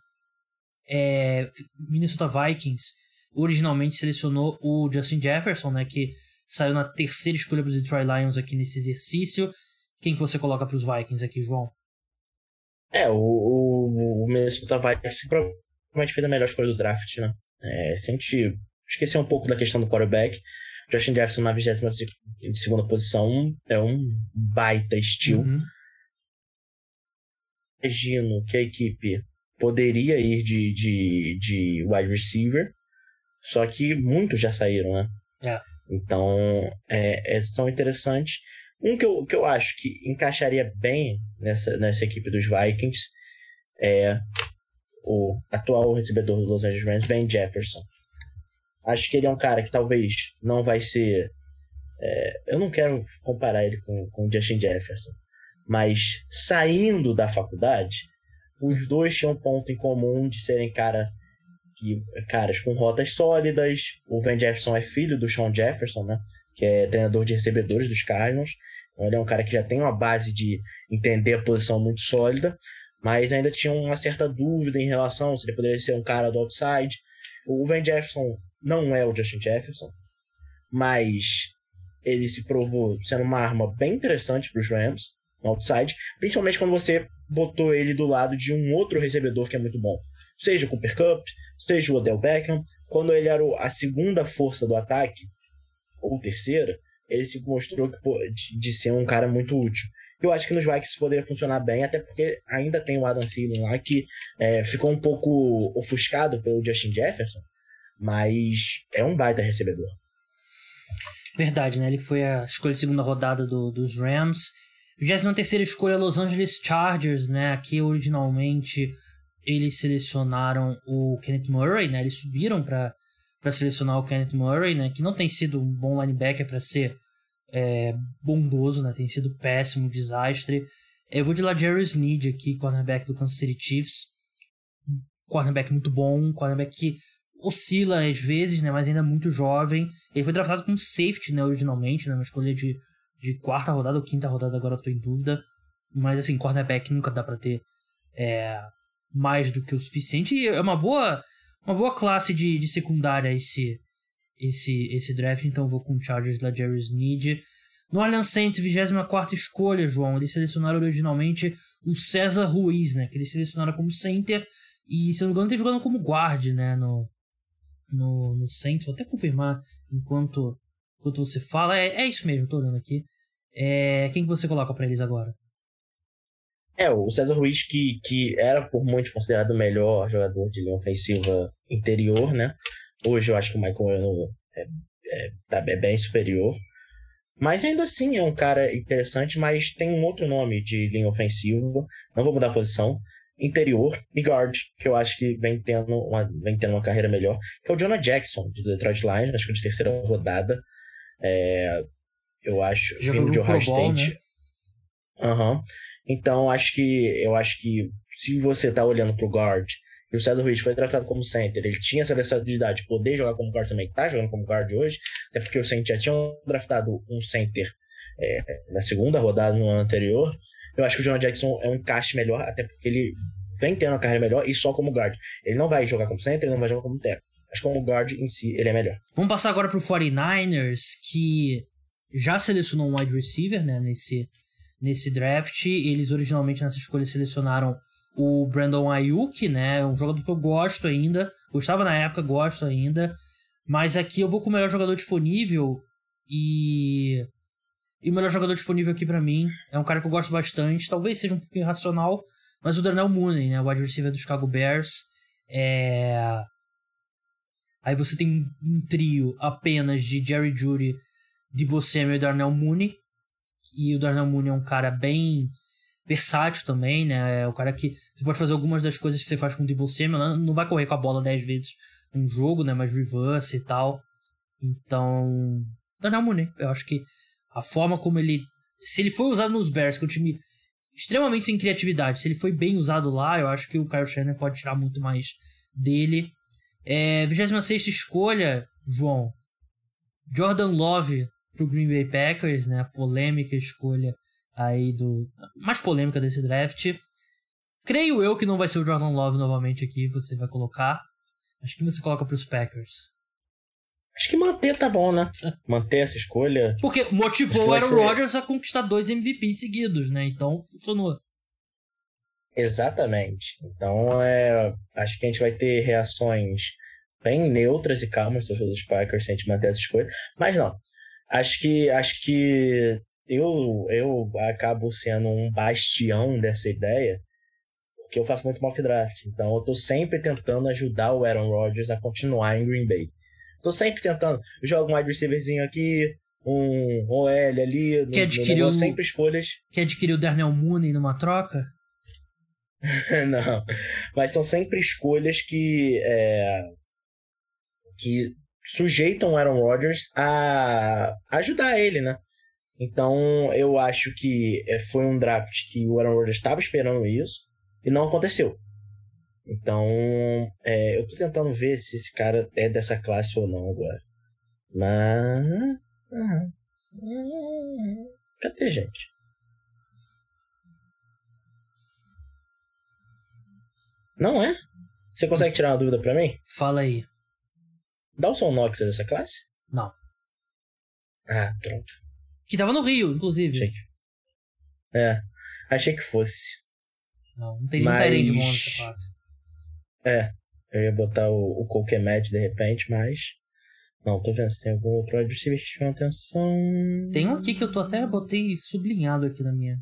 é Minnesota Vikings. Originalmente selecionou o Justin Jefferson, né, que saiu na terceira escolha para os Detroit Lions aqui nesse exercício. Quem que você coloca para os Vikings aqui, João? É, o, o, o Minnesota Vikings provavelmente fez a melhor escolha do draft, né? É, se a gente esquecer um pouco da questão do quarterback, Justin Jefferson na 22 segunda posição é um baita estilo. Uhum imagino que a equipe poderia ir de, de, de wide receiver, só que muitos já saíram, né? É. Então, é, é, são interessantes. Um que eu, que eu acho que encaixaria bem nessa, nessa equipe dos Vikings é o atual recebedor do Los Angeles Rams, Van Jefferson. Acho que ele é um cara que talvez não vai ser. É, eu não quero comparar ele com, com o Justin Jefferson, mas saindo da faculdade, os dois tinham um ponto em comum de serem cara, que, caras com rotas sólidas. O Van Jefferson é filho do Sean Jefferson, né? que é treinador de recebedores dos Cardinals. Então, ele é um cara que já tem uma base de entender a posição muito sólida mas ainda tinha uma certa dúvida em relação se ele poderia ser um cara do outside. O Van Jefferson não é o Justin Jefferson, mas ele se provou sendo uma arma bem interessante para os Rams no outside, principalmente quando você botou ele do lado de um outro recebedor que é muito bom, seja o Cooper Cup, seja o Odell Beckham, quando ele era a segunda força do ataque ou terceira, ele se mostrou de ser um cara muito útil eu acho que nos Vikings poderia funcionar bem, até porque ainda tem o Adam Thielen lá, que é, ficou um pouco ofuscado pelo Justin Jefferson, mas é um baita recebedor. Verdade, né? Ele foi a escolha de segunda rodada do, dos Rams. 23 escolha Los Angeles Chargers, né? Aqui originalmente eles selecionaram o Kenneth Murray, né? Eles subiram para selecionar o Kenneth Murray, né? Que não tem sido um bom linebacker para ser é, bondoso, né? Tem sido péssimo, desastre. Eu vou de lá Jerry Sneed aqui, cornerback do Kansas City Chiefs. Cornerback muito bom, cornerback que oscila às vezes, né? Mas ainda muito jovem. Ele foi draftado como safety, né? Originalmente, né? Uma escolha de, de quarta rodada ou quinta rodada, agora eu tô em dúvida. Mas assim, cornerback nunca dá para ter é, mais do que o suficiente. E é uma boa, uma boa classe de, de secundária esse, esse, esse draft, então vou com Chargers da Jerry Sneed. No Allianz Saints, 24 escolha, João. Eles selecionaram originalmente o César Ruiz, né? Que eles selecionaram como center. E, se eu não me engano, tem jogando como guard, né? No, no, no Saints. Vou até confirmar enquanto, enquanto você fala. É, é isso mesmo, tô olhando aqui. É, quem que você coloca para eles agora? É, o César Ruiz, que, que era por muitos considerado o melhor jogador de linha ofensiva interior, né? Hoje eu acho que o Michael Eno é, é, tá, é bem superior. Mas ainda assim é um cara interessante, mas tem um outro nome de linha ofensiva. Não vou mudar a posição. Interior e guard, que eu acho que vem tendo uma, vem tendo uma carreira melhor, que é o Jonah Jackson, de Detroit Lions, acho que de terceira rodada. É, eu acho, Já vindo de Ohio State. Né? Uhum. Então, acho que eu acho que se você tá olhando pro guard e o Cedro Ruiz foi tratado como center, ele tinha essa versatilidade de poder jogar como guard também, tá jogando como guard hoje, até porque o Saints já tinha draftado um center é, na segunda rodada no ano anterior. Eu acho que o John Jackson é um encaixe melhor, até porque ele vem tendo uma carreira melhor e só como guard. Ele não vai jogar como center, ele não vai jogar como teco. Mas como guard em si, ele é melhor. Vamos passar agora pro 49ers, que já selecionou um wide receiver, né, nesse, nesse draft. Eles originalmente nessa escolha selecionaram o Brandon Ayuk, né? Um jogador que eu gosto ainda. Gostava na época, gosto ainda. Mas aqui eu vou com o melhor jogador disponível. E. E o melhor jogador disponível aqui para mim é um cara que eu gosto bastante. Talvez seja um pouquinho irracional. Mas o Darnell Mooney, né? O wide receiver do Chicago Bears. É. Aí você tem um trio apenas de Jerry Judy, de Samuel e Darnell Mooney. E o Darnell Mooney é um cara bem versátil também, né? É o cara que você pode fazer algumas das coisas que você faz com o Debo não vai correr com a bola 10 vezes um jogo, né? Mas reverse e tal. Então, Daniel Mooney, eu acho que a forma como ele se ele foi usado nos Bears, que é um time extremamente sem criatividade, se ele foi bem usado lá, eu acho que o Kyle Shannon pode tirar muito mais dele. É, 26 escolha, João. Jordan Love pro Green Bay Packers, né? A polêmica escolha aí do mais polêmica desse draft. Creio eu que não vai ser o Jordan Love novamente aqui, você vai colocar. Acho que você coloca para os Packers. Acho que manter tá bom, né? Manter essa escolha. Porque motivou o Aaron ser... Rodgers a conquistar dois MVPs seguidos, né? Então funcionou. Exatamente. Então é, acho que a gente vai ter reações bem neutras e calmas dos Packers se a gente manter essa escolha. Mas não. Acho que acho que eu, eu acabo sendo um bastião dessa ideia, porque eu faço muito mock draft. Então eu tô sempre tentando ajudar o Aaron Rodgers a continuar em Green Bay. Tô sempre tentando. Jogo um wide receiverzinho aqui, um OL ali. Que adquiriu. No sempre escolhas. Que adquiriu o Darnell Mooney numa troca? (laughs) não. Mas são sempre escolhas que. É, que sujeitam o Aaron Rodgers a ajudar ele, né? Então eu acho que é, foi um draft que o Aaron Rodgers estava esperando isso e não aconteceu. Então é, eu tô tentando ver se esse cara é dessa classe ou não agora. Mas. Cadê, gente? Não é? Você consegue tirar uma dúvida pra mim? Fala aí. Dawson Knox é dessa classe? Não. Ah, pronto. Que tava no Rio, inclusive. Achei que... É, achei que fosse. Não, não tem Mas... nenhum de bom nessa classe. É, eu ia botar o, o Coquemet de repente, mas. Não, tô vendo se tem algum outro receiver que chama atenção. Tem um aqui que eu tô até botei sublinhado aqui na minha.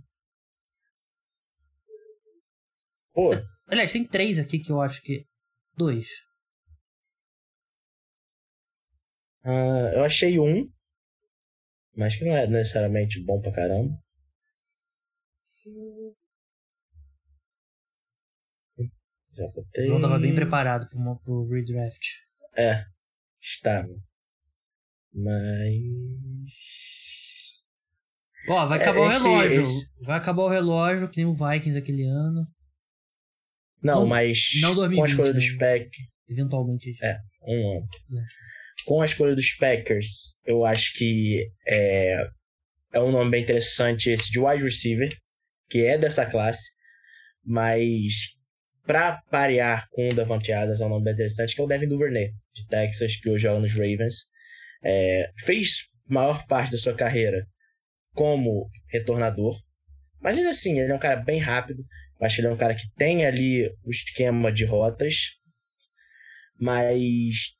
Pô. Aliás, tem três aqui que eu acho que. Dois. Uh, eu achei um, mas que não é necessariamente bom pra caramba. Já botei. O João tava bem preparado pro, pro redraft. É, estava. Mas. Ó, vai acabar é, o relógio. Esse... Vai acabar o relógio, que nem o Vikings aquele ano. Não, não mas. Não 2020, com a escolha né? do Spec. Eventualmente. É, um ano. É com a escolha dos Packers, eu acho que é, é um nome bem interessante esse de wide receiver, que é dessa classe, mas para parear com o Davante Adams é um nome bem interessante, que é o Devin Duvernay, de Texas, que hoje joga nos Ravens. É, fez maior parte da sua carreira como retornador, mas ainda assim, ele é um cara bem rápido. Acho que ele é um cara que tem ali o esquema de rotas, mas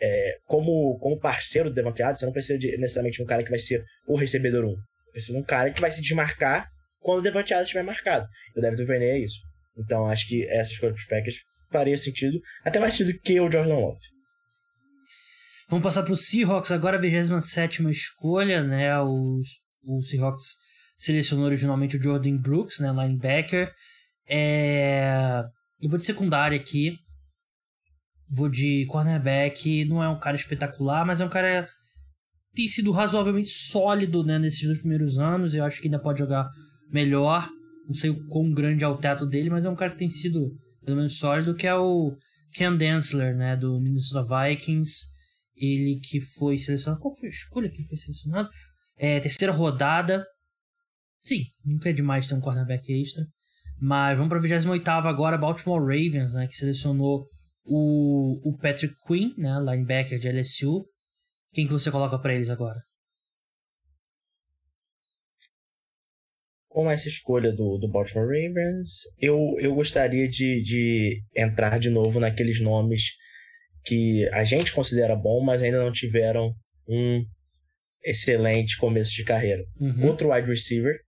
é, como, como parceiro do Devante Adams, você não precisa de necessariamente um cara que vai ser o recebedor 1. Precisa de um cara que vai se desmarcar quando o Devante Adams estiver marcado. E o David Duvernay é isso. Então acho que essa escolha para os Packers faria sentido, até mais sentido que o Jordan Love. Vamos passar para o Seahawks agora, a 27 escolha, né? Os, o Seahawks selecionou originalmente o Jordan Brooks, né? Linebacker. É... Eu vou de secundária aqui. Vou de cornerback, não é um cara espetacular, mas é um cara tem sido razoavelmente sólido né, nesses dois primeiros anos. Eu acho que ainda pode jogar melhor. Não sei o quão grande é o teto dele, mas é um cara que tem sido pelo menos sólido, que é o Ken Densler, né, do Minnesota Vikings. Ele que foi selecionado. Qual foi a escolha que ele foi selecionado? É, terceira rodada. Sim, nunca é demais ter um cornerback extra. Mas vamos para a 28 agora, Baltimore Ravens, né, que selecionou o, o Patrick Quinn, né, linebacker de LSU. Quem que você coloca para eles agora? Com essa escolha do, do Baltimore Ravens, eu, eu gostaria de, de entrar de novo naqueles nomes que a gente considera bom, mas ainda não tiveram um excelente começo de carreira. Uhum. Outro wide receiver,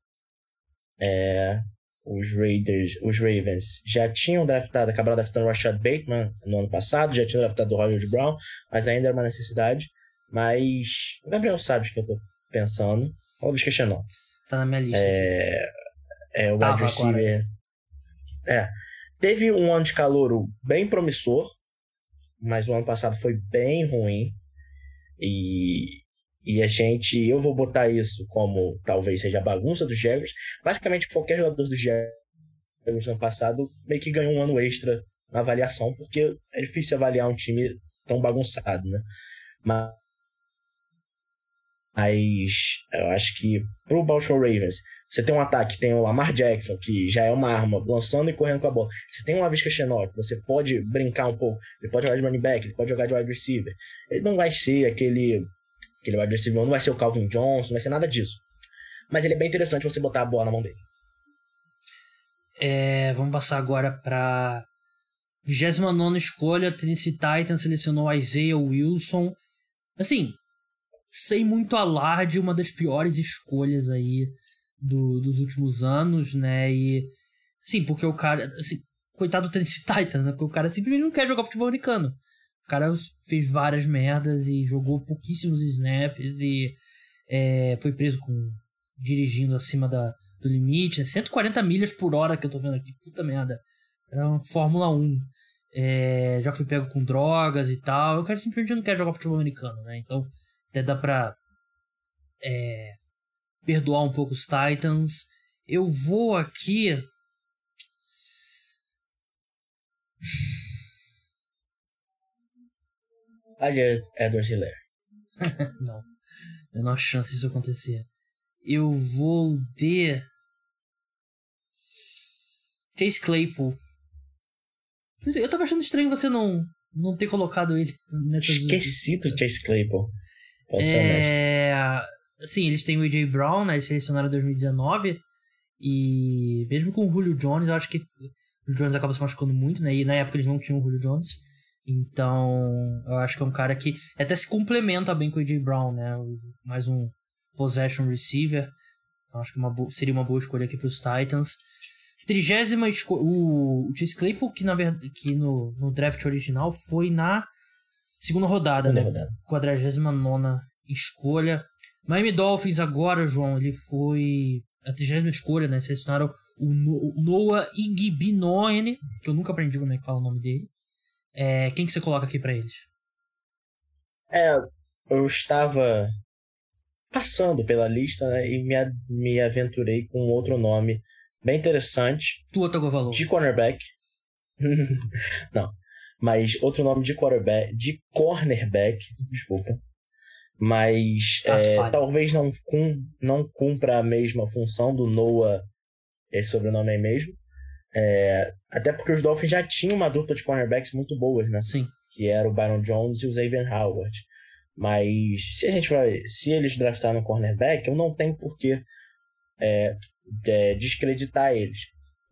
é, os Raiders, os Ravens já tinham draftado, acabaram draftando o Rashad Bateman no ano passado, já tinham draftado o Hollywood Brown, mas ainda era uma necessidade. Mas o Gabriel sabe o que eu tô pensando. Olha o Visca Tá na minha lista. É, é o wide receiver. É. Teve um ano de calouro bem promissor, mas o ano passado foi bem ruim. E e a gente, eu vou botar isso como talvez seja a bagunça dos Jaguars. Basicamente, qualquer jogador dos Jaguars no passado meio que ganhou um ano extra na avaliação, porque é difícil avaliar um time tão bagunçado, né? Mas, mas eu acho que pro Baltimore Ravens, você tem um ataque, tem o Lamar Jackson, que já é uma arma, lançando e correndo com a bola. Você tem uma Visca Chenault, que você pode brincar um pouco. Ele pode jogar de running back, ele pode jogar de wide receiver. Ele não vai ser aquele Aquele wide receiver não vai ser o Calvin Johnson, não vai ser nada disso. Mas ele é bem interessante você botar a bola na mão dele. É, vamos passar agora para 29 escolha. Tennessee Titans selecionou Isaiah Wilson. Assim, sem muito alarde, uma das piores escolhas aí do, dos últimos anos, né? E sim, porque o cara, assim, coitado do Tennessee Titans, né? Porque o cara simplesmente não quer jogar futebol americano. O cara fez várias merdas e jogou pouquíssimos snaps e é, foi preso com dirigindo acima da, do limite. Né? 140 milhas por hora que eu tô vendo aqui. Puta merda. É uma Fórmula 1. É, já fui pego com drogas e tal. Eu quero simplesmente não quero jogar futebol americano, né? Então até dá pra é, perdoar um pouco os Titans. Eu vou aqui. Olha, Edward Hiller. (laughs) não. Menor chance disso acontecer. Eu vou de. Chase Claypool. Eu tava achando estranho você não, não ter colocado ele nessa. Esqueci do Chase Claypool. é... Sim, eles têm o AJ Brown, né? Eles selecionaram em 2019. E mesmo com o Julio Jones, eu acho que o Jones acaba se machucando muito, né? E na época eles não tinham o Julio Jones. Então, eu acho que é um cara que até se complementa bem com o AJ Brown, né? Mais um possession receiver. Então, acho que uma seria uma boa escolha aqui para os Titans. Trigésima escolha. O, Chase Claypool, que, na verdade, que no, no draft original foi na segunda rodada, segunda né? Rodada. 49 escolha. Miami Dolphins agora, João, ele foi a trigésima escolha, né? Selecionaram o Noah Igbinoene, que eu nunca aprendi como é que fala o nome dele. É, quem que você coloca aqui para eles? É, eu estava passando pela lista né, e me, me aventurei com outro nome bem interessante. Tua Tagovailoa. De cornerback. (laughs) Não. Mas outro nome de quarterback, de cornerback, desculpa. Mas ah, é, talvez não, cum, não cumpra a mesma função do Noah, esse sobrenome aí mesmo. É, até porque os Dolphins já tinham uma dupla de cornerbacks muito boas, né? Sim. Que era o Byron Jones e o Xavier Howard. Mas se a gente vai. Se eles draftaram um cornerback, eu não tenho por que é, é, descreditar eles.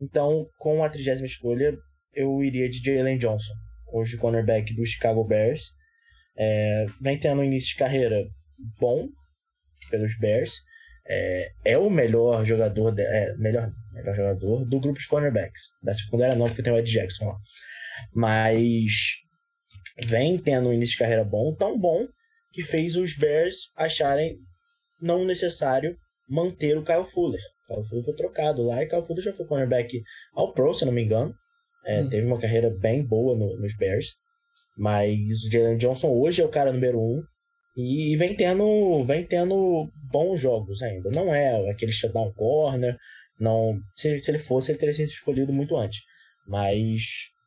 Então, com a trigésima escolha, eu iria de Jalen Johnson, hoje cornerback do Chicago Bears. É, vem tendo um início de carreira bom pelos Bears. É, é o melhor jogador, de, é, melhor melhor jogador do grupo de cornerbacks. Da secundária não, porque tem o Ed Jackson lá. Mas vem tendo um início de carreira bom, tão bom que fez os Bears acharem não necessário manter o Kyle Fuller. O Kyle Fuller foi trocado lá e o Kyle Fuller já foi cornerback ao Pro, se não me engano. É, teve uma carreira bem boa no, nos Bears. Mas o Jalen Johnson hoje é o cara número um e vem tendo, vem tendo bons jogos ainda. Não é aquele shutdown corner, não, se, se ele fosse, ele teria sido escolhido muito antes. Mas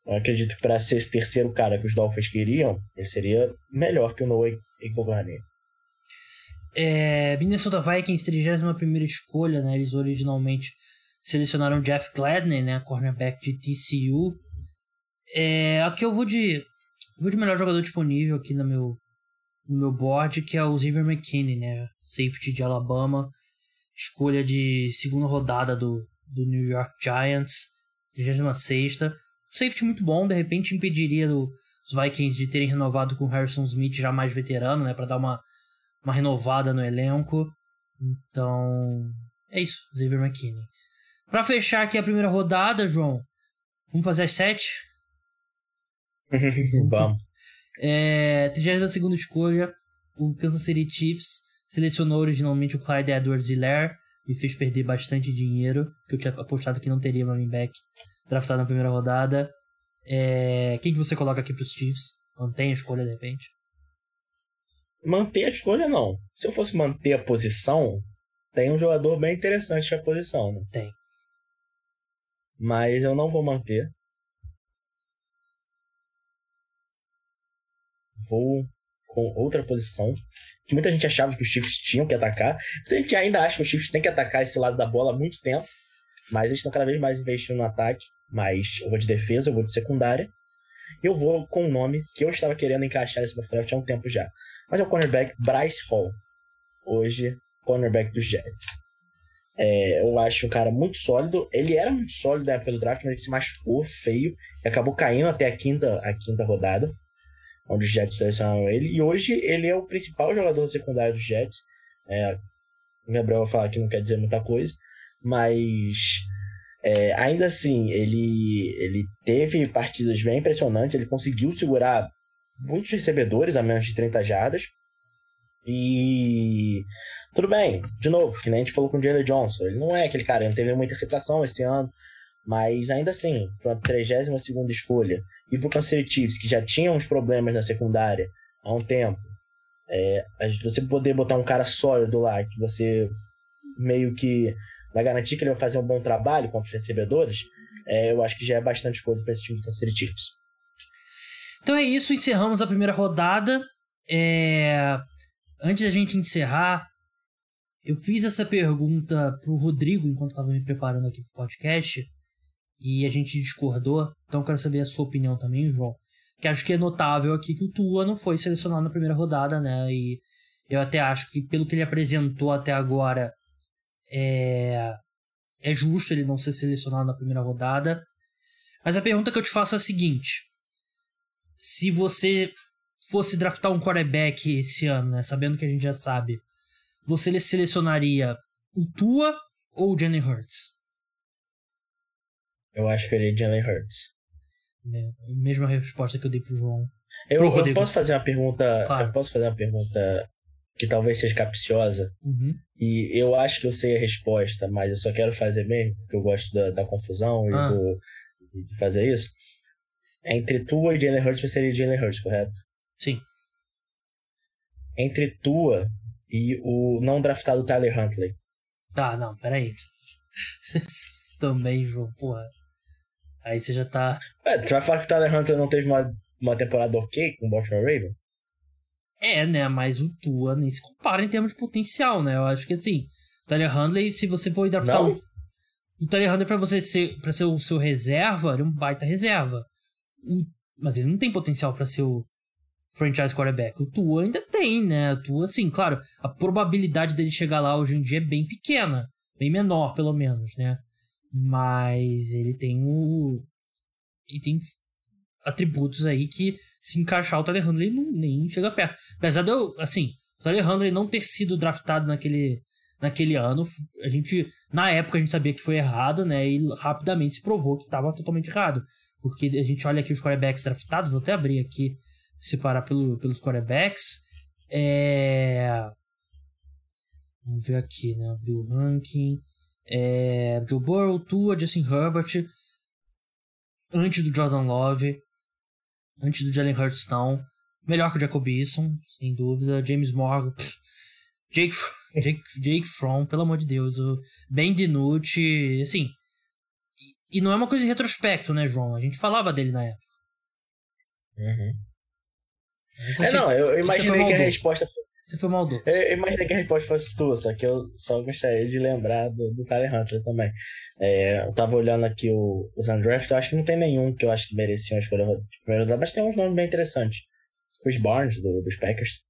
eu acredito que para ser esse terceiro cara que os Dolphins queriam, ele seria melhor que o Noah Igbogarni. É, Minnesota Vikings, 31 escolha, né? Eles originalmente selecionaram Jeff Gladney, né? Cornerback de TCU. É, aqui eu vou de, vou de melhor jogador disponível aqui no meu, no meu board, que é o Xavier McKinney, né? Safety de Alabama escolha de segunda rodada do, do New York Giants, 36 Safety muito bom, de repente impediria do, os Vikings de terem renovado com Harrison Smith já mais veterano, né, para dar uma, uma renovada no elenco. Então, é isso, Xavier McKinney. Para fechar aqui a primeira rodada, João, vamos fazer as sete? (laughs) vamos. É, 32 escolha, o Kansas City Chiefs Selecionou originalmente o Clyde Edwards Hilaire e fez perder bastante dinheiro, que eu tinha apostado que não teria running back draftado na primeira rodada. É... Quem que você coloca aqui para os Chiefs? Mantém a escolha de repente? Manter a escolha não. Se eu fosse manter a posição, tem um jogador bem interessante na posição, né? Tem. Mas eu não vou manter. Vou com outra posição, que muita gente achava que os Chiefs tinham que atacar. Muita gente ainda acha que os Chiefs têm que atacar esse lado da bola há muito tempo, mas eles estão cada vez mais investindo no ataque. Mas eu vou de defesa, eu vou de secundária. Eu vou com um nome que eu estava querendo encaixar nesse draft há um tempo já. Mas é o cornerback Bryce Hall. Hoje, cornerback dos Jets. É, eu acho um cara muito sólido. Ele era muito sólido na época do draft, mas ele se machucou feio e acabou caindo até a quinta, a quinta rodada onde os Jets selecionaram ele. E hoje ele é o principal jogador secundário dos Jets. É, o Gabriel vai falar que não quer dizer muita coisa, mas é, ainda assim ele, ele teve partidas bem impressionantes. Ele conseguiu segurar muitos recebedores a menos de 30 jardas. E tudo bem, de novo, que nem a gente falou com o Jalen Johnson. Ele não é aquele cara, ele não teve nenhuma interceptação esse ano. Mas ainda assim, para a 32 escolha e para o Kansas Chiefs, que já tinha uns problemas na secundária há um tempo, é, você poder botar um cara sólido lá, que você meio que vai garantir que ele vai fazer um bom trabalho contra os recebedores, é, eu acho que já é bastante coisa para esse time do Kansas Chiefs. Então é isso, encerramos a primeira rodada. É... Antes da gente encerrar, eu fiz essa pergunta pro Rodrigo enquanto estava me preparando aqui pro podcast e a gente discordou. Então quero saber a sua opinião também, João. Que acho que é notável aqui que o Tua não foi selecionado na primeira rodada, né? E eu até acho que pelo que ele apresentou até agora é é justo ele não ser selecionado na primeira rodada. Mas a pergunta que eu te faço é a seguinte: se você fosse draftar um quarterback esse ano, né, sabendo que a gente já sabe, você selecionaria o Tua ou o Jalen Hurts? Eu acho que eu iria Jalen Hurts. Mesma resposta que eu dei pro João. Eu, pro eu posso fazer uma pergunta. Claro. Eu posso fazer uma pergunta que talvez seja capciosa. Uhum. E eu acho que eu sei a resposta, mas eu só quero fazer mesmo, porque eu gosto da, da confusão ah. e do, de fazer isso. Entre Tua e Jalen Hurts, você seria Jalen Hurts, correto? Sim. Entre Tua e o não draftado Tyler Huntley. Tá, não, peraí. (laughs) Também, João, porra. Aí você já tá. É, você vai falar que o Tyler Huntley não teve uma, uma temporada ok com o Baltimore Ravens? É, né? Mas o Tua nem se compara em termos de potencial, né? Eu acho que assim, o Tyler Handley, se você for draftar o, o Tyler Handley pra você ser, pra ser o seu reserva, ele é um baita reserva. O, mas ele não tem potencial para ser o franchise quarterback. O Tua ainda tem, né? O Tua, assim, claro, a probabilidade dele chegar lá hoje em dia é bem pequena. Bem menor, pelo menos, né? Mas ele tem o. Ele tem atributos aí que se encaixar o Tyler Handley não, nem chega perto. Apesar de eu, assim, o Handley não ter sido draftado naquele, naquele ano, a gente, na época a gente sabia que foi errado, né, e rapidamente se provou que estava totalmente errado. Porque a gente olha aqui os quarterbacks draftados, vou até abrir aqui, separar pelo, pelos quarterbacks. É... Vamos ver aqui, né, abrir o ranking. É... Joe Burrow, Tua, Justin Herbert, antes do Jordan Love, antes do Jalen Hurts não. Melhor que o Jacob Eason, sem dúvida. James Morgan, pff, Jake, Jake, Jake Fromm, pelo amor de Deus. O Ben DiNucci, assim. E, e, não é uma coisa em retrospecto, né, João? A gente falava dele na época. Uhum. é, não, eu imaginei que a resposta foi você foi maldoso. Eu imaginei que a resposta fosse tua, só que eu só gostaria de lembrar do, do Tyler Hunter também. É, eu tava olhando aqui o, os undrafted, eu acho que não tem nenhum que eu acho que merecia uma escolha de primeiro lugar, mas tem uns nomes bem interessantes. Chris Barnes, do, dos Packers.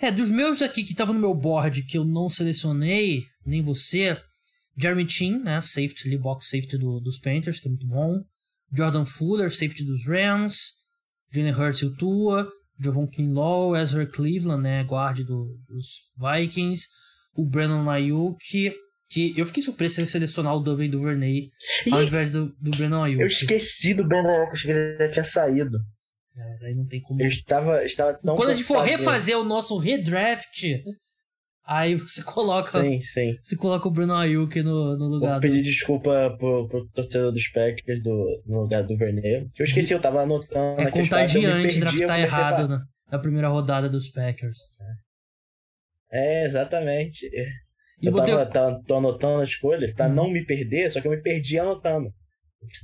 É, dos meus aqui que estavam no meu board que eu não selecionei, nem você, Jeremy Chin, né, safety, ali, box safety do, dos Panthers, que é muito bom. Jordan Fuller, safety dos Rams. Jalen Hurts e o Tua. Javon Kinlaw, Ezra Cleveland, né, guarde do, dos Vikings, o Brandon Ayuk, que eu fiquei surpreso se ele selecionar o Duvernay Duvernay ao invés do, do Brandon Ayuk. Eu esqueci do Brandon Ayuk, acho que ele já tinha saído. É, mas aí não tem como. Eu estava, estava tão Quando a gente for refazer o nosso redraft, Aí você (laughs) coloca. Sim, sim. Você coloca o Bruno Ayuk no, no lugar. Vou pedir desculpa pro, pro torcedor dos Packers do, no lugar do Verneiro. Eu esqueci, eu tava anotando. É contagiante draftar errado na, na, primeira rodada dos Packers. É, exatamente. E eu botei... tava, tava, tô anotando as escolhas pra uhum. não me perder, só que eu me perdi anotando.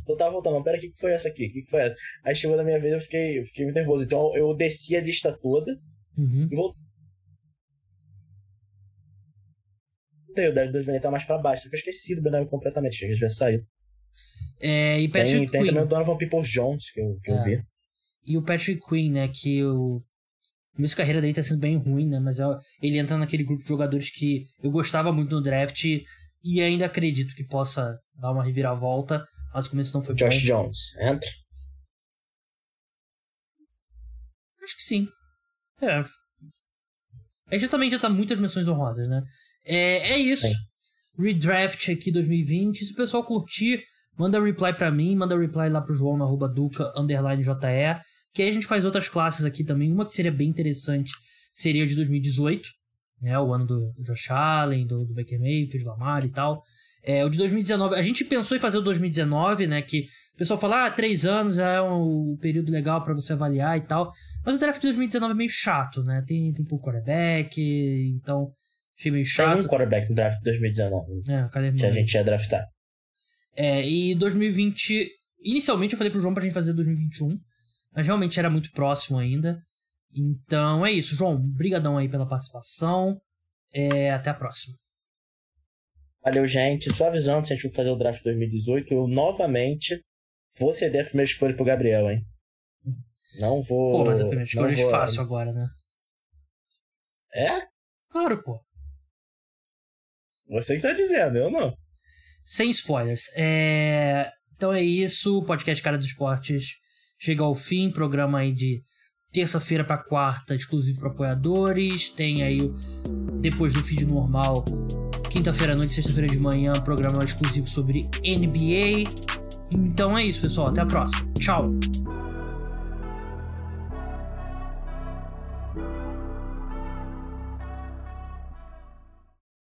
Eu tava voltando, pera, o que, que foi essa aqui? O que, que foi essa? Aí chegou na minha vez, eu fiquei, eu fiquei muito nervoso. Então eu desci a lista toda uhum. e voltei o David Benjamin tá mais pra baixo. Eu esqueci do Benjamin completamente, achei que ele tivesse saído. É, e Patrick tem, Queen. Tem também o Donovan Peoples Jones, que eu, que é. eu vi. E o Patrick Queen, né, que o... A minha carreira dele tá sendo bem ruim, né, mas ele entra naquele grupo de jogadores que eu gostava muito no draft e ainda acredito que possa dar uma reviravolta, mas o começo não foi Josh bom. Jones, entra? Acho que sim. É. Aí já também já tá muitas menções honrosas, né? É, é isso. Sim. Redraft aqui 2020. Se o pessoal curtir, manda reply para mim, manda reply lá pro João na arroba Duca underline JE. Que aí a gente faz outras classes aqui também. Uma que seria bem interessante seria de 2018, né? O ano do, do Josh Allen, do, do Baker Mayfield, do Lamar e tal. É, o de 2019, a gente pensou em fazer o 2019, né? Que o pessoal fala, ah, três anos é um período legal para você avaliar e tal. Mas o draft de 2019 é meio chato, né? Tem, tem pouco quarterback, então achei meio chato. Tem um quarterback no draft de 2019. É, cadê que a gente ia draftar. É, e 2020. Inicialmente eu falei pro João pra gente fazer 2021, mas realmente era muito próximo ainda. Então é isso, João. Brigadão aí pela participação. É, até a próxima. Valeu, gente. Só avisando, se a gente for fazer o draft 2018, eu novamente vou ceder a primeira escolha pro Gabriel, hein? Não vou. Pô, mas a primeira escolha é fácil agora, né? É? Claro, pô. Você que tá dizendo, eu não. Sem spoilers. É... Então é isso. O podcast Cara dos Esportes chega ao fim. Programa aí de terça-feira para quarta, exclusivo para apoiadores. Tem aí, depois do feed normal, quinta-feira à noite, sexta-feira de manhã, programa exclusivo sobre NBA. Então é isso, pessoal. Até a próxima. Tchau.